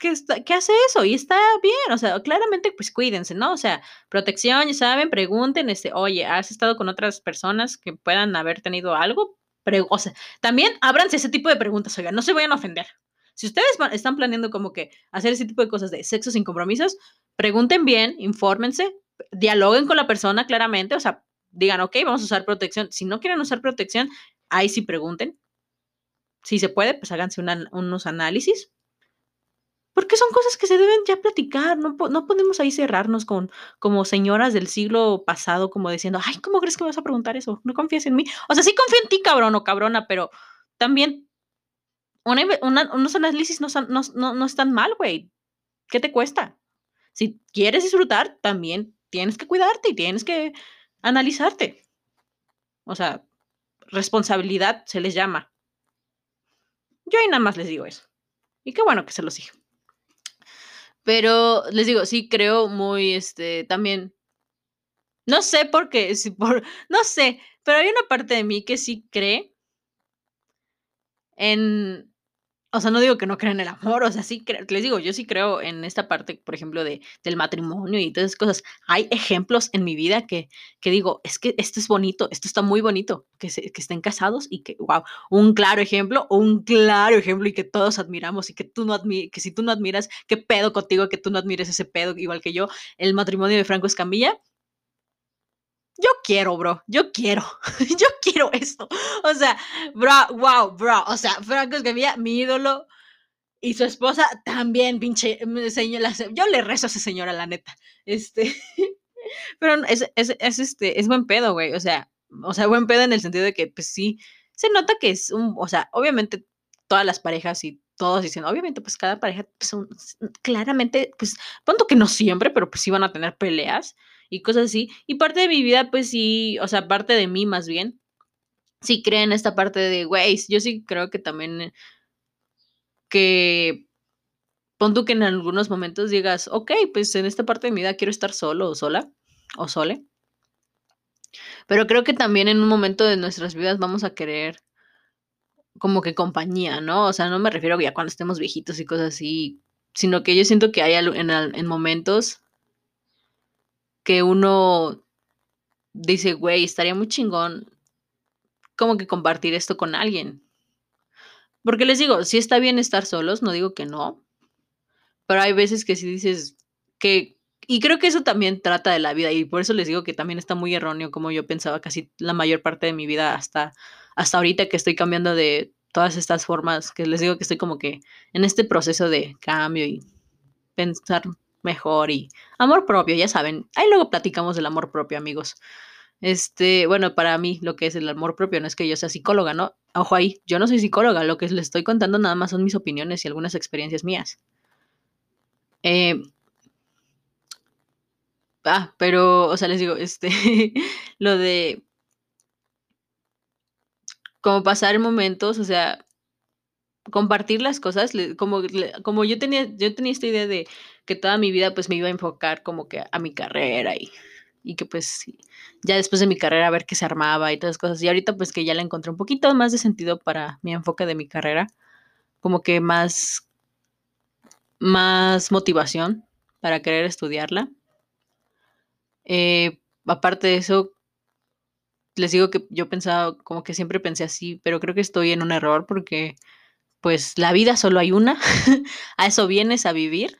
que, hace eso y está bien, o sea, claramente pues cuídense, ¿no? O sea, protección, ya saben, pregunten, este, oye, ¿has estado con otras personas que puedan haber tenido algo? o sea, también ábranse ese tipo de preguntas, oigan, no se vayan a ofender. Si ustedes están planeando como que hacer ese tipo de cosas de sexo sin compromisos, pregunten bien, infórmense, dialoguen con la persona claramente, o sea, digan, ok, vamos a usar protección. Si no quieren usar protección, ahí sí pregunten. Si se puede, pues háganse unos análisis porque son cosas que se deben ya platicar, no, no podemos ahí cerrarnos con como señoras del siglo pasado, como diciendo, ay, ¿cómo crees que me vas a preguntar eso? ¿No confías en mí? O sea, sí confío en ti, cabrón o cabrona, pero también unos análisis no, no, no están mal, güey. ¿Qué te cuesta? Si quieres disfrutar, también tienes que cuidarte y tienes que analizarte. O sea, responsabilidad se les llama. Yo ahí nada más les digo eso. Y qué bueno que se los dije. Pero les digo, sí creo muy, este, también. No sé por qué, si por, no sé, pero hay una parte de mí que sí cree en o sea, no digo que no crean en el amor, o sea, sí, les digo, yo sí creo en esta parte, por ejemplo, de, del matrimonio y todas esas cosas. Hay ejemplos en mi vida que, que digo, es que esto es bonito, esto está muy bonito, que, se, que estén casados y que, wow, un claro ejemplo, un claro ejemplo y que todos admiramos y que tú no admi que si tú no admiras, qué pedo contigo que tú no admires ese pedo igual que yo, el matrimonio de Franco Escamilla, yo quiero, bro, yo quiero, yo quiero esto. O sea, bro, wow, bro, o sea, Franco Escamilla, mi ídolo, y su esposa también, pinche, señora, yo le rezo a esa señora, la neta. Este, pero es, es, es, este, es buen pedo, güey, o sea, o sea, buen pedo en el sentido de que, pues sí, se nota que es un, o sea, obviamente todas las parejas y todos dicen, obviamente, pues cada pareja, pues claramente, pues, punto que no siempre, pero pues sí van a tener peleas y cosas así. Y parte de mi vida, pues sí, o sea, parte de mí más bien, sí creen esta parte de, güey, yo sí creo que también que pon tú que en algunos momentos digas, ok, pues en esta parte de mi vida quiero estar solo o sola o sole. Pero creo que también en un momento de nuestras vidas vamos a querer como que compañía, ¿no? O sea, no me refiero a cuando estemos viejitos y cosas así, sino que yo siento que hay en, en momentos que uno dice, güey, estaría muy chingón como que compartir esto con alguien. Porque les digo, si está bien estar solos, no digo que no, pero hay veces que si dices que, y creo que eso también trata de la vida, y por eso les digo que también está muy erróneo como yo pensaba casi la mayor parte de mi vida hasta, hasta ahorita que estoy cambiando de todas estas formas, que les digo que estoy como que en este proceso de cambio y pensar mejor y amor propio, ya saben. Ahí luego platicamos del amor propio, amigos. Este, bueno, para mí lo que es el amor propio no es que yo sea psicóloga, ¿no? Ojo ahí, yo no soy psicóloga, lo que les estoy contando nada más son mis opiniones y algunas experiencias mías. Eh, ah, pero, o sea, les digo, este, lo de como pasar momentos, o sea, compartir las cosas, como, como yo tenía, yo tenía esta idea de que toda mi vida pues me iba a enfocar como que a mi carrera y y que pues ya después de mi carrera a ver qué se armaba y todas esas cosas. Y ahorita pues que ya le encontré un poquito más de sentido para mi enfoque de mi carrera, como que más, más motivación para querer estudiarla. Eh, aparte de eso, les digo que yo pensaba, como que siempre pensé así, pero creo que estoy en un error porque pues la vida solo hay una, a eso vienes a vivir.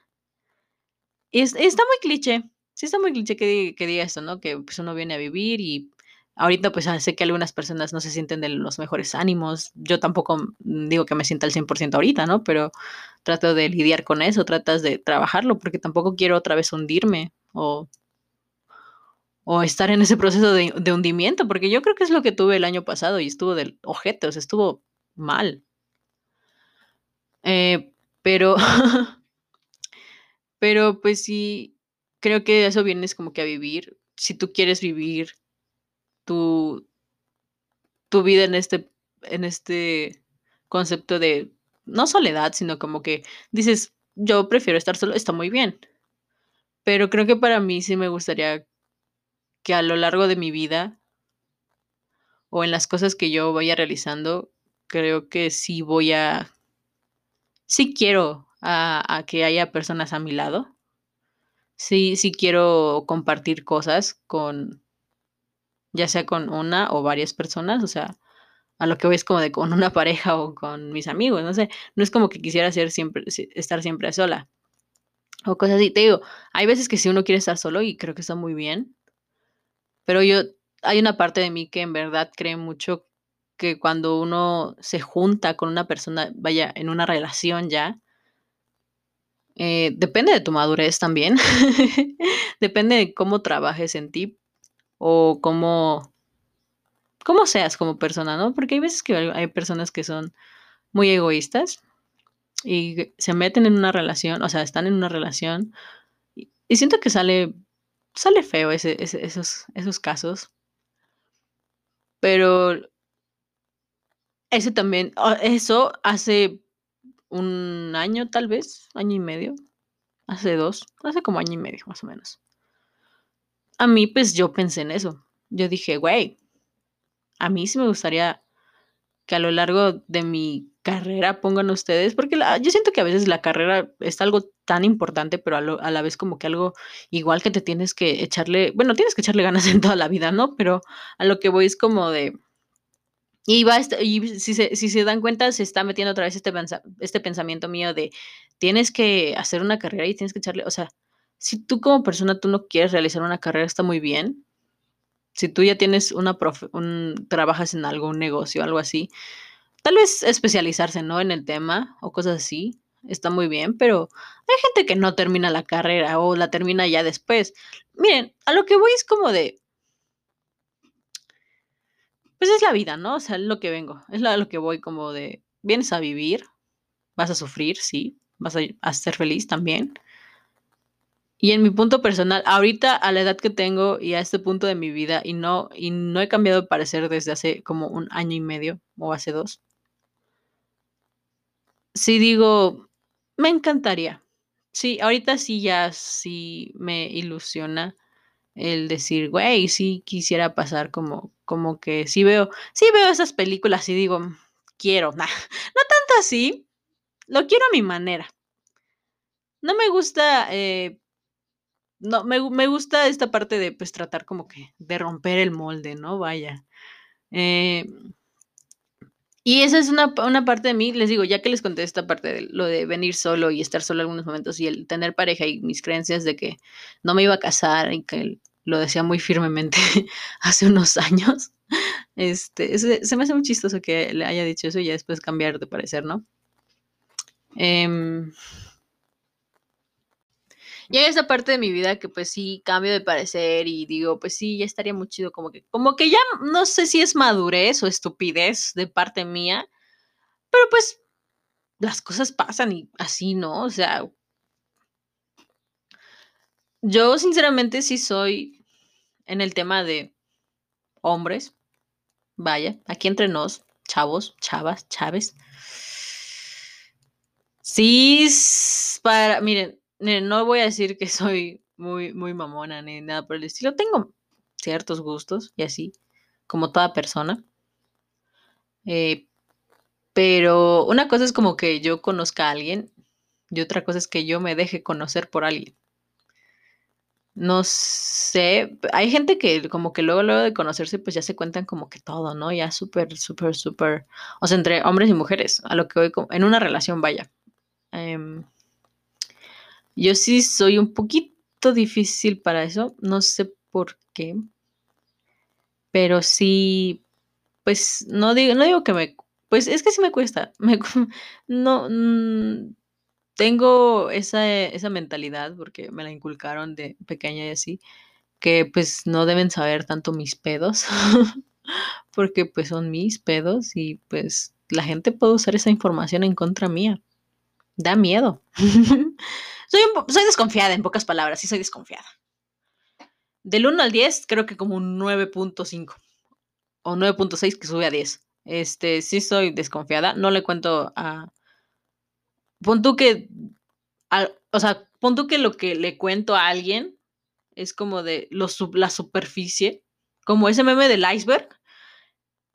Y está muy cliché, sí está muy cliché que, que diga esto, ¿no? Que pues uno viene a vivir y ahorita pues sé que algunas personas no se sienten de los mejores ánimos, yo tampoco digo que me sienta al 100% ahorita, ¿no? Pero trato de lidiar con eso, tratas de trabajarlo porque tampoco quiero otra vez hundirme o o estar en ese proceso de, de, hundimiento, porque yo creo que es lo que tuve el año pasado y estuvo del ojete, o sea, estuvo mal. Eh, pero, pero pues sí, creo que eso vienes como que a vivir. Si tú quieres vivir tu, tu vida en este, en este concepto de, no soledad, sino como que dices, yo prefiero estar solo, está muy bien. Pero creo que para mí sí me gustaría que a lo largo de mi vida o en las cosas que yo vaya realizando, creo que sí voy a, sí quiero a, que haya personas a mi lado. Sí, sí quiero compartir cosas con, ya sea con una o varias personas, o sea, a lo que voy es como de con una pareja o con mis amigos, no sé, no es como que quisiera ser siempre, estar siempre sola o cosas así. Te digo, hay veces que si uno quiere estar solo y creo que está muy bien, pero yo, hay una parte de mí que en verdad cree mucho que cuando uno se junta con una persona, vaya, en una relación ya, eh, depende de tu madurez también, depende de cómo trabajes en ti o cómo, cómo seas como persona, ¿no? Porque hay veces que hay personas que son muy egoístas y se meten en una relación, o sea, están en una relación y, siento que sale sale feo esos, esos casos. Pero ese también, ah, eso hace un año tal vez, año y medio, hace dos, hace como año y medio más o menos. A mí pues yo pensé en eso. Yo dije, güey, a mí sí me gustaría que a lo largo de mi carrera pongan ustedes, porque yo siento que a veces la carrera es algo tan importante, pero a, la vez como que algo igual que te tienes que echarle, bueno, tienes que echarle ganas en toda la vida, ¿no? Pero a lo que voy es como de... Y, va, y si, se, si se dan cuenta, se está metiendo otra vez este, este pensamiento mío de tienes que hacer una carrera y tienes que echarle, o sea, si tú como persona tú no quieres realizar una carrera, está muy bien. Si tú ya tienes una profe, un, trabajas en algo, un negocio, algo así, Tal vez especializarse, ¿no? En el tema o cosas así. Está muy bien, pero hay gente que no termina la carrera o la termina ya después. Miren, a lo que voy es como de... Pues es la vida, ¿no? O sea, es lo que vengo. Es lo que voy como de... Vienes a vivir, vas a sufrir, sí, vas a, a ser feliz también. Y en mi punto personal, ahorita a la edad que tengo y a este punto de mi vida, y no, y no he cambiado de parecer desde hace como un año y medio o hace dos, sí digo, me encantaría. Sí, ahorita sí ya sí me ilusiona el decir, güey, sí quisiera pasar como, como que sí veo, sí veo esas películas y digo, quiero, no tanto así, lo quiero a mi manera. No me gusta, eh, no, me, me, gusta esta parte de pues tratar como que de romper el molde, ¿no? Vaya. Eh, y esa es una, parte de mí, les digo, ya que les conté esta parte de lo de venir solo y estar solo algunos momentos y el tener pareja y mis creencias de que no me iba a casar y que lo decía muy firmemente hace unos años, este, se, me hace muy chistoso que le haya dicho eso y ya después cambiar de parecer, ¿no? Eh, y hay esa parte de mi vida que pues sí cambio de parecer y digo, pues sí, ya estaría muy chido, como que, como que ya no sé si es madurez o estupidez de parte mía, pero pues las cosas pasan y así, ¿no? O sea, yo sinceramente sí soy en el tema de hombres, vaya, aquí entre nos, chavos, chavas, chaves. Sí, para, miren, no voy a decir que soy muy, muy mamona ni nada por el estilo. Tengo ciertos gustos y así, como toda persona. Eh, pero una cosa es como que yo conozca a alguien y otra cosa es que yo me deje conocer por alguien. No sé, hay gente que como que luego, luego de conocerse, pues ya se cuentan como que todo, ¿no? Ya súper, súper, súper, o sea, entre hombres y mujeres, a lo que voy, en una relación, vaya. Em, yo sí soy un poquito difícil para eso, no sé por qué, pero sí, pues no digo, no digo que me, pues es que sí me cuesta, no, mm, tengo esa, esa mentalidad porque me la inculcaron de pequeña y así, que pues no deben saber tanto mis pedos, porque pues son mis pedos y pues la gente puede usar esa información en contra mía. Da miedo. soy, soy desconfiada, en pocas palabras, sí soy desconfiada. Del 1 al 10, creo que como un 9.5 o 9.6 que sube a 10. Este, sí soy desconfiada. No le cuento a, pon tú que, o sea, pon tú que lo que le cuento a alguien es como de lo, la superficie, como ese meme del iceberg,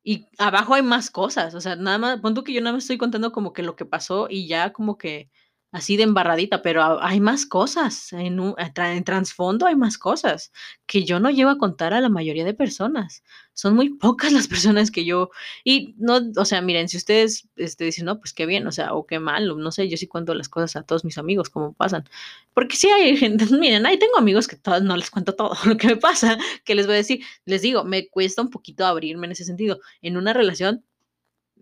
y abajo hay más cosas, o sea, nada más, pon tú que yo nada más estoy contando como que lo que pasó y ya como que así de embarradita, pero hay más cosas, en, un, trasfondo hay más cosas que yo no llevo a contar a la mayoría de personas. Son muy pocas las personas que yo, y no, o sea, miren, si ustedes este, dicen, no, pues qué bien, o sea, o qué mal, no sé, yo sí cuento las cosas a todos mis amigos, como pasan. Porque sí hay gente, miren, ahí tengo amigos que todos no les cuento todo lo que me pasa, que les voy a decir, les digo, me cuesta un poquito abrirme en ese sentido. En una relación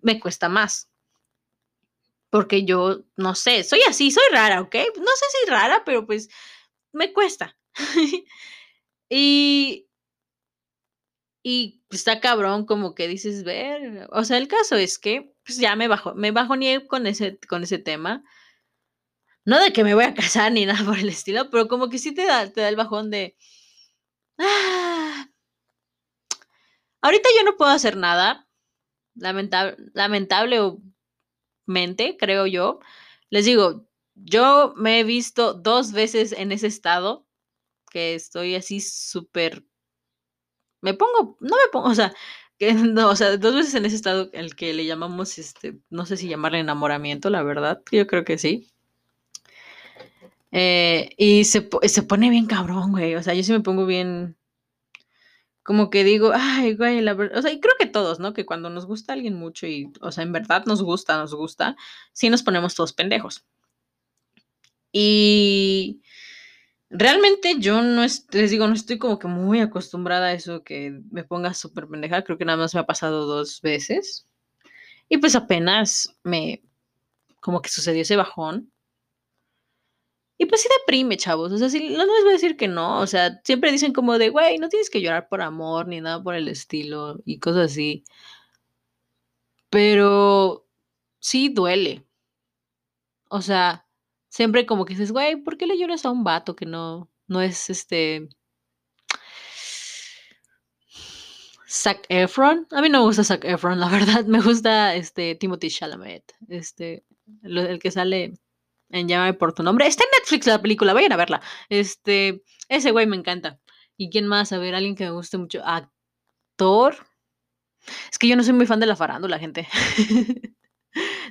me cuesta más, porque yo, no sé, soy así, soy rara, ¿ok? No sé si rara, pero pues me cuesta. y, y pues, está cabrón como que dices, ver, o sea, el caso es que pues ya me bajo, me bajoneé con ese, con ese tema. No de que me voy a casar ni nada por el estilo, pero como que sí te da, te da el bajón de... Ah, ahorita yo no puedo hacer nada. Lamentable, lamentable o mente, creo yo. Les digo, yo me he visto dos veces en ese estado, que estoy así súper... Me pongo, no me pongo, o sea, que no, o sea, dos veces en ese estado el que le llamamos, este, no sé si llamarle enamoramiento, la verdad, yo creo que sí. Eh, y se, se pone bien cabrón, güey, o sea, yo sí me pongo bien, como que digo, ay, güey, la verdad, o sea, y creo que todos, ¿no? Que cuando nos gusta alguien mucho y, o sea, en verdad nos gusta, nos gusta, sí nos ponemos todos pendejos. Y realmente yo no, les digo, no estoy como que muy acostumbrada a eso que me ponga súper pendeja, creo que nada más me ha pasado dos veces. Y pues apenas me, como que sucedió ese bajón. Y pues sí deprime, chavos. O sea, sí, no les voy a decir que no. O sea, siempre dicen como de, güey, no tienes que llorar por amor ni nada por el estilo y cosas así. Pero sí duele. O sea, siempre como que dices, güey, ¿por qué le lloras a un vato que no, no es este... Zac Efron. A mí no me gusta Zac Efron, la verdad. Me gusta este Timothy Chalamet. Este, el que sale en Llámame por tu nombre. Está en Netflix la película, vayan a verla. Este, ese güey me encanta. ¿Y quién más? A ver, alguien que me guste mucho. Actor. Es que yo no soy muy fan de la farándula, gente.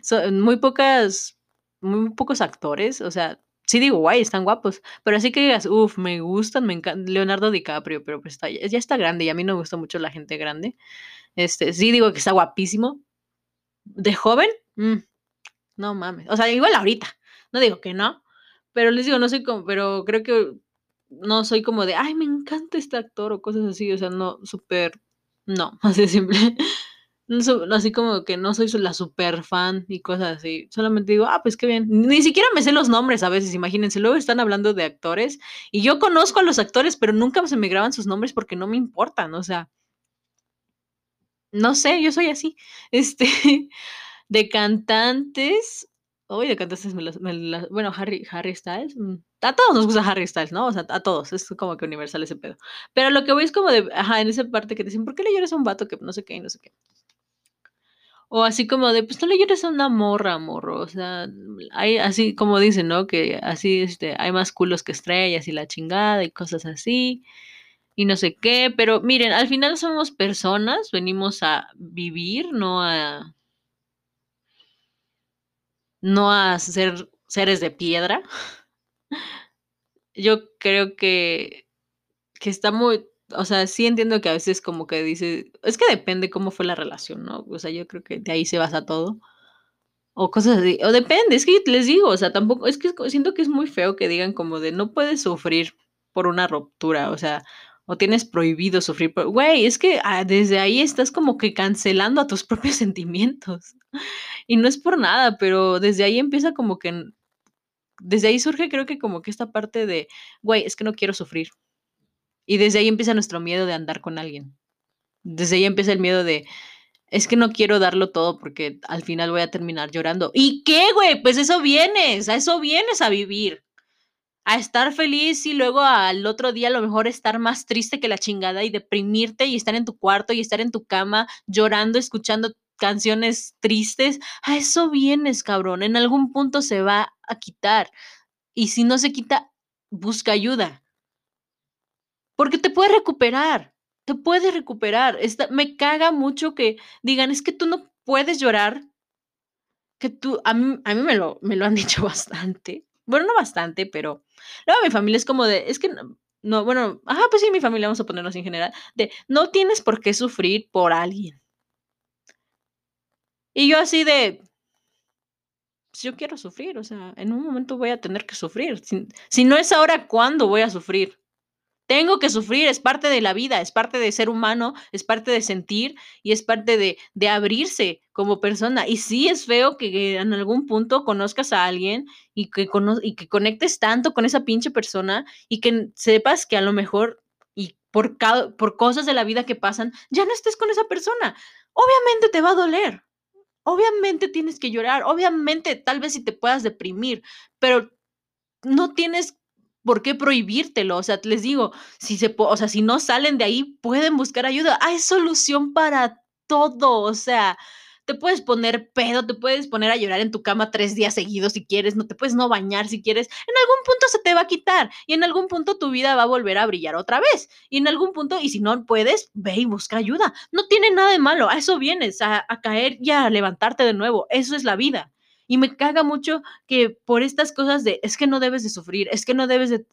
Son muy pocas, muy pocos actores. O sea, sí digo, guay, están guapos. Pero así que digas, uff, me gustan, me encanta. Leonardo DiCaprio, pero pues está, ya está grande y a mí no me gusta mucho la gente grande. Este, sí digo que está guapísimo. De joven, mm, no mames. O sea, igual ahorita. No digo que no, pero les digo, no soy como, pero creo que no soy como de, ay, me encanta este actor o cosas así, o sea, no, súper, no, así simple. así como que no soy la super fan y cosas así. Solamente digo, ah, pues qué bien. Ni siquiera me sé los nombres a veces, imagínense. Luego están hablando de actores y yo conozco a los actores, pero nunca se me graban sus nombres porque no me importan. O sea, no sé, yo soy así. Este, de cantantes, Uy, de bueno, Harry, Harry Styles. Mm, a todos nos gusta Harry Styles, ¿no? O sea, a todos. Es como que universal ese pedo. Pero lo que voy es como de, ajá, en esa parte que te dicen, ¿por qué le lloras a un vato que no sé qué y no sé qué? O así como de, pues no le llores a una morra, morro. O sea, hay así como dicen, ¿no? Que así este, hay más culos que estrellas y la chingada y cosas así. Y no sé qué. Pero miren, al final somos personas, venimos a vivir, no a. No a ser seres de piedra. Yo creo que. que está muy o sea, sí entiendo que a veces como que dice, es que depende cómo fue la relación, ¿no? O sea, yo creo que de ahí se basa todo. O cosas así, o depende, es que les digo, o sea, tampoco, es que siento que es muy feo que digan como de no puedes sufrir por una ruptura, o sea, o tienes prohibido sufrir güey, es que ah, desde ahí estás como que cancelando a tus propios sentimientos. Y no es por nada, pero desde ahí empieza como que, desde ahí surge creo que como que esta parte de, güey, es que no quiero sufrir. Y desde ahí empieza nuestro miedo de andar con alguien. Desde ahí empieza el miedo de, es que no quiero darlo todo porque al final voy a terminar llorando. ¿Y qué, güey? Pues eso vienes, a eso vienes a vivir. A estar feliz y luego al otro día a lo mejor estar más triste que la chingada y deprimirte y estar en tu cuarto y estar en tu cama llorando, escuchando canciones tristes. A eso vienes, cabrón. En algún punto se va a quitar. Y si no se quita, busca ayuda. Porque te puedes recuperar, te puedes recuperar. me caga mucho que digan, es que tú no puedes llorar. Que tú, a mí, a mí me, lo, me lo han dicho bastante. Bueno, no bastante, pero luego mi familia es como de, es que no, bueno, ajá, pues sí, mi familia, vamos a ponernos en general, de, no tienes por qué sufrir por alguien. Y yo así de, pues yo quiero sufrir, o sea, en un momento voy a tener que sufrir. Si, si no es ahora, ¿cuándo voy a sufrir? Tengo que sufrir, es parte de la vida, es parte de ser humano, es parte de sentir y es parte de, de abrirse como persona. Y sí es feo que en algún punto conozcas a alguien y que, y que conectes tanto con esa pinche persona y que sepas que a lo mejor y por, por cosas de la vida que pasan, ya no estés con esa persona. Obviamente te va a doler. Obviamente tienes que llorar, obviamente tal vez si te puedas deprimir, pero no tienes ¿por qué prohibírtelo? O sea, les digo, si se, o sea, si no salen de ahí, pueden buscar ayuda. Hay solución para todo, o sea, te puedes poner pedo, te puedes poner a llorar en tu cama tres días seguidos si quieres, no te puedes no bañar si quieres, en algún punto se te va a quitar y en algún punto tu vida va a volver a brillar otra vez y en algún punto, y si no puedes, ve y busca ayuda. No tiene nada de malo, a eso vienes, a, a caer y a levantarte de nuevo, eso es la vida. Y me caga mucho que por estas cosas de, es que no debes de sufrir, es que no debes de,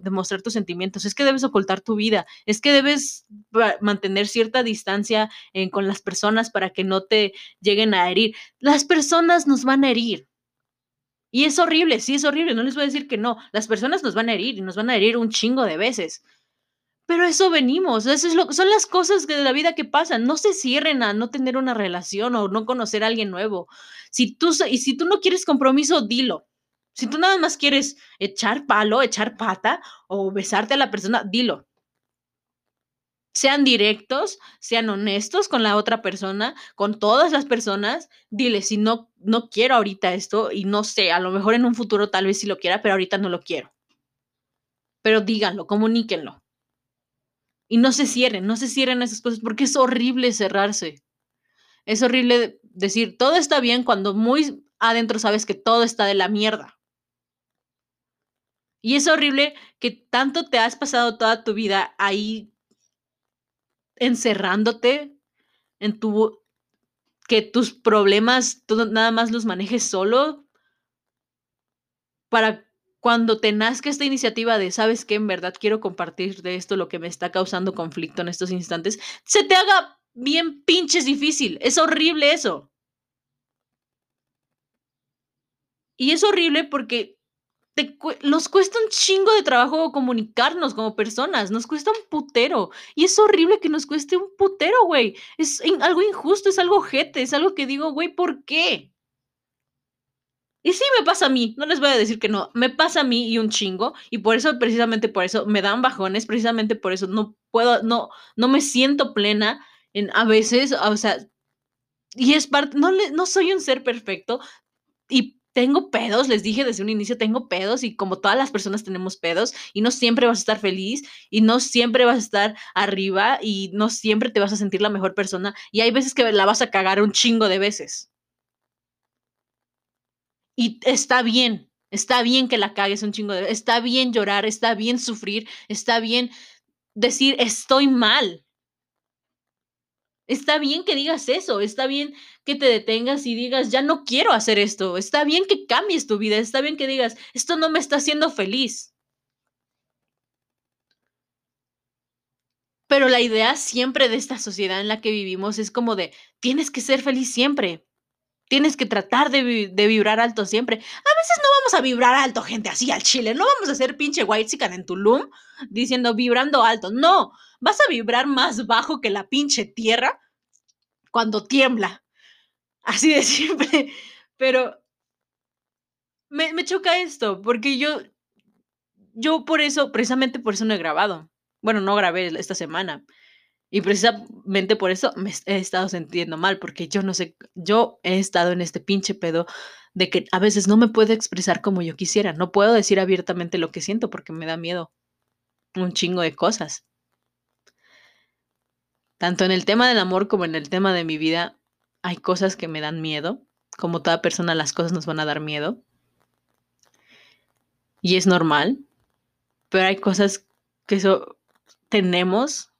demostrar tus sentimientos, es que debes ocultar tu vida, es que debes mantener cierta distancia eh, con las personas para que no te lleguen a herir. Las personas nos van a herir. Y es horrible, sí es horrible, no les voy a decir que no. Las personas nos van a herir y nos van a herir un chingo de veces. Pero eso venimos, eso es lo, son las cosas de la vida que pasan. No se cierren a no tener una relación o no conocer a alguien nuevo. Si tú, y si tú no quieres compromiso, dilo. Si tú nada más quieres echar palo, echar pata o besarte a la persona, dilo. Sean directos, sean honestos con la otra persona, con todas las personas. Dile, si no, no quiero ahorita esto y no sé, a lo mejor en un futuro tal vez sí lo quiera, pero ahorita no lo quiero. Pero díganlo, comuníquenlo. Y no se cierren, no se cierren esas cosas porque es horrible cerrarse. Es horrible decir, todo está bien cuando muy adentro sabes que todo está de la mierda. Y es horrible que tanto te has pasado toda tu vida ahí encerrándote en tu que tus problemas tú nada más los manejes solo para cuando te nazca esta iniciativa de, sabes que en verdad quiero compartir de esto lo que me está causando conflicto en estos instantes, se te haga bien pinches difícil. Es horrible eso. Y es horrible porque te, nos cuesta un chingo de trabajo comunicarnos como personas, nos cuesta un putero. Y es horrible que nos cueste un putero, güey. Es algo injusto, es algo jete, es algo que digo, güey, ¿por qué? Y sí me pasa a mí, no les voy a decir que no, me pasa a mí y un chingo, y por eso, precisamente por eso, me dan bajones, precisamente por eso no puedo, no, no me siento plena en a veces, o sea, y es parte, no, le, no soy un ser perfecto, y tengo pedos, les dije desde un inicio, tengo pedos y como todas las personas tenemos pedos y no siempre vas a estar feliz y no siempre vas a estar arriba y no siempre te vas a sentir la mejor persona y hay veces que la vas a cagar un chingo de veces. Y está bien, está bien que la cagues un chingo de está bien llorar, está bien sufrir, está bien decir estoy mal. Está bien que digas eso, está bien que te detengas y digas, ya no quiero hacer esto, está bien que cambies tu vida, está bien que digas, esto no me está haciendo feliz. Pero la idea siempre de esta sociedad en la que vivimos es como de, tienes que ser feliz siempre, tienes que tratar de, vibrar alto siempre. A veces no vamos a vibrar alto, gente, así al chile, no vamos a hacer pinche white en Tulum diciendo vibrando alto, no, vas a vibrar más bajo que la pinche tierra cuando tiembla. Así de simple. Pero me choca esto, porque yo, yo por eso, precisamente por eso no he grabado. Bueno, no grabé esta semana. Y precisamente por eso me he estado sintiendo mal, porque yo no sé, yo he estado en este pinche pedo de que a veces no me puedo expresar como yo quisiera. No puedo decir abiertamente lo que siento porque me da miedo. Un chingo de cosas. Tanto en el tema del amor como en el tema de mi vida, hay cosas que me dan miedo. Como toda persona, las cosas nos van a dar miedo. Y es normal. Pero hay cosas que eso tenemos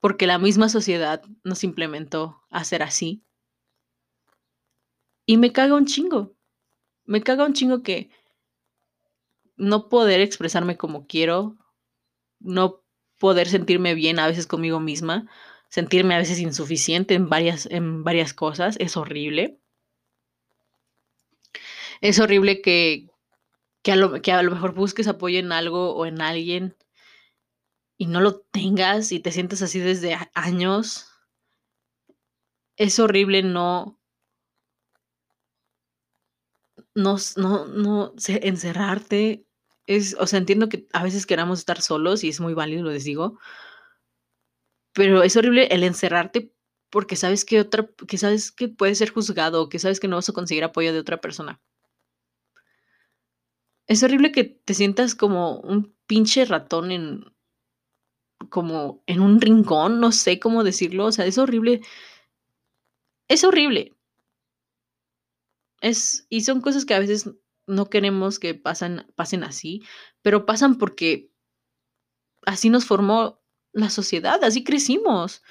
porque la misma sociedad nos implementó a ser así. Y me caga un chingo. Me caga un chingo que no poder expresarme como quiero, no poder sentirme bien a veces conmigo misma, sentirme a veces insuficiente en varias, en varias cosas, es horrible. Es horrible que, que, a lo, que a lo mejor busques apoyo en algo o en alguien y no lo tengas y te sientes así desde años. Es horrible no, no, no, no encerrarte es, o sea, entiendo que a veces queramos estar solos y es muy válido, lo les digo, pero es horrible el encerrarte porque sabes que otra, que sabes que puedes ser juzgado, que sabes que no vas a conseguir apoyo de otra persona. Es horrible que te sientas como un pinche ratón en, como en un rincón, no sé cómo decirlo, o sea, es horrible. Es horrible. Es, y son cosas que a veces no queremos que pasen, pasen así, pero pasan porque así nos formó la sociedad, así crecimos.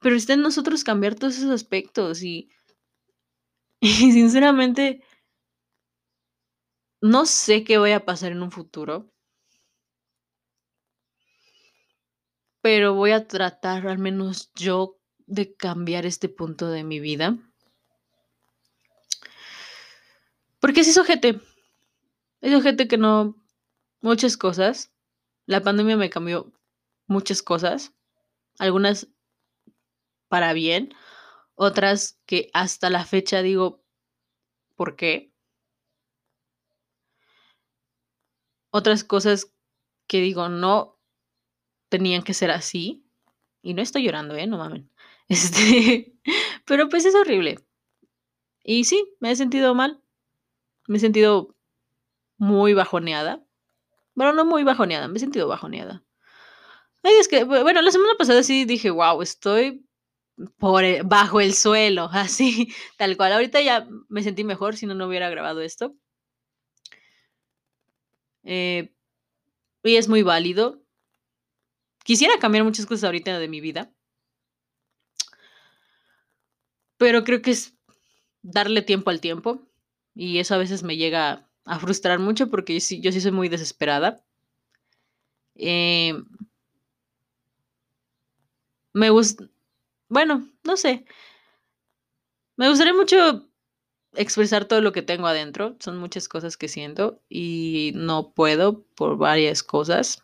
Pero está en nosotros cambiar todos esos aspectos y, y sinceramente no sé qué voy a pasar en un futuro, pero voy a tratar al menos yo de cambiar este punto de mi vida. Porque es gente es gente que no, muchas cosas. La pandemia me cambió muchas cosas, algunas para bien, otras que hasta la fecha digo, ¿por qué? Otras cosas que digo, no tenían que ser así. Y no estoy llorando, ¿eh? No mamen. Este, pero pues es horrible. Y sí, me he sentido mal. Me he sentido muy bajoneada. Bueno, no muy bajoneada, me he sentido bajoneada. Es que, bueno, la semana pasada sí dije, wow, estoy por e, bajo el suelo, así, tal cual. Ahorita ya me sentí mejor si no, no hubiera grabado esto. Eh, y es muy válido. Quisiera cambiar muchas cosas ahorita de mi vida. Pero creo que es darle tiempo al tiempo. Y eso a veces me llega a frustrar mucho porque yo sí, yo sí soy muy desesperada. Eh, me gusta, bueno, no sé. Me gustaría mucho expresar todo lo que tengo adentro. Son muchas cosas que siento y no puedo por varias cosas.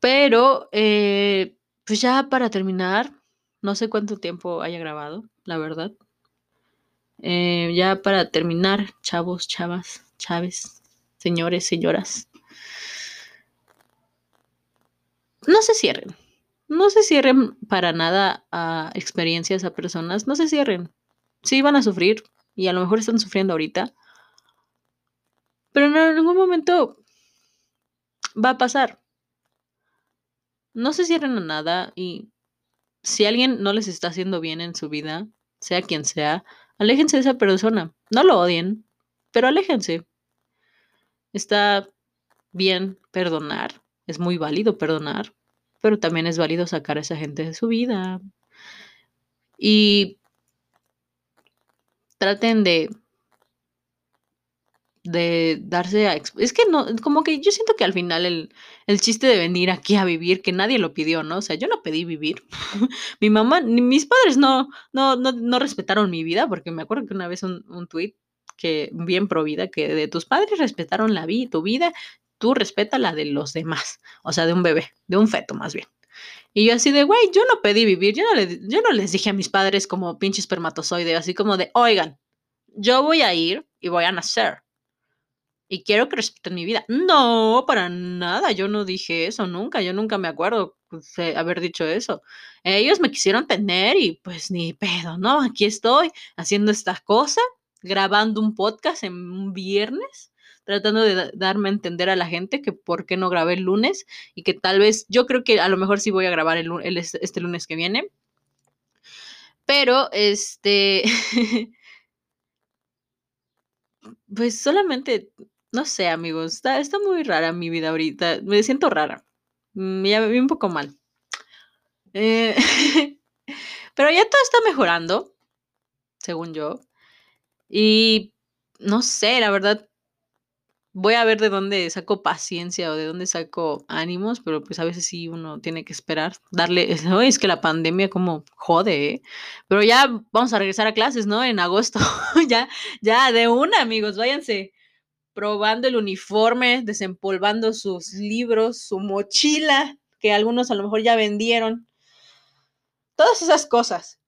Pero, eh, pues ya para terminar, no sé cuánto tiempo haya grabado, la verdad. Eh, ya para terminar, chavos, chavas, chaves, señores, señoras. No se cierren. No se cierren para nada a experiencias, a personas. No se cierren. Sí van a sufrir. y a lo mejor están sufriendo ahorita, pero en algún momento va a pasar. No se cierren a nada y si alguien no les está haciendo bien en su vida, sea quien sea, aléjense de esa persona. No lo odien, pero aléjense. Está bien perdonar, es muy válido perdonar, pero también es válido sacar a esa gente de su vida. Y traten de de darse a... Es que no, como que yo siento que al final el, el, chiste de venir aquí a vivir, que nadie lo pidió, ¿no? O sea, yo no pedí vivir. mi mamá, ni mis padres no, no, no, no, respetaron mi vida, porque me acuerdo que una vez un, un tuit que bien pro vida, que de tus padres respetaron la vida, tu vida, tú respeta la de los demás, o sea, de un bebé, de un feto más bien. Y yo así de, güey, yo no pedí vivir, yo no, le, yo no les dije a mis padres como pinche espermatozoide, así como de, oigan, yo voy a ir y voy a nacer y quiero que respeten mi vida. No, para nada, yo no dije eso nunca, yo nunca me acuerdo pues, haber dicho eso. Ellos me quisieron tener y pues ni pedo, ¿no? Aquí estoy haciendo esta cosa, grabando un podcast en un viernes, tratando de darme a entender a la gente que por qué no grabé el lunes y que tal vez, yo creo que a lo mejor sí voy a grabar el este lunes que viene. Pero, este, pues solamente no sé, amigos, está, está muy rara mi vida ahorita. Me siento rara. Mm, ya me vi un poco mal. Eh, pero ya todo está mejorando, según yo. Y no sé, la verdad, voy a ver de dónde saco paciencia o de dónde saco ánimos, pero pues a veces sí uno tiene que esperar, darle, es que la pandemia como jode, ¿eh? Pero ya vamos a regresar a clases, ¿no? En agosto, ya, ya, de una, amigos, váyanse probando el uniforme, desempolvando sus libros, su mochila, que algunos a lo mejor ya vendieron. Todas esas cosas.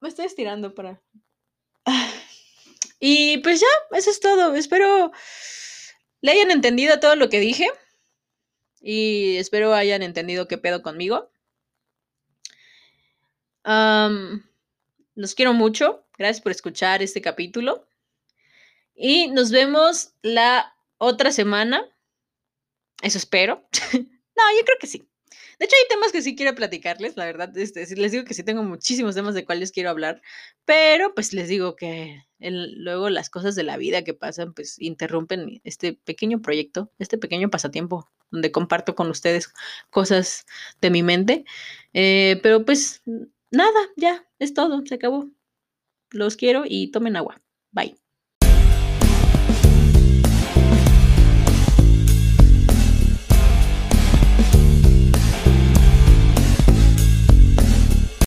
me estoy estirando para... Y pues ya, eso es todo. Espero le hayan entendido todo lo que dije. Y espero hayan entendido qué pedo conmigo. los quiero mucho. Gracias por escuchar este capítulo. Y nos vemos la otra semana. Eso espero. no, yo creo que sí. De hecho, hay temas que sí quiero platicarles, la verdad. Este, les digo que sí tengo muchísimos temas de cuales quiero hablar, pero pues les digo que luego las cosas de la vida que pasan, pues interrumpen este pequeño proyecto, este pequeño pasatiempo, donde comparto con ustedes cosas de mi mente. Eh, pero pues nada, ya, es todo, se acabó. Los quiero y tomen agua. Bye.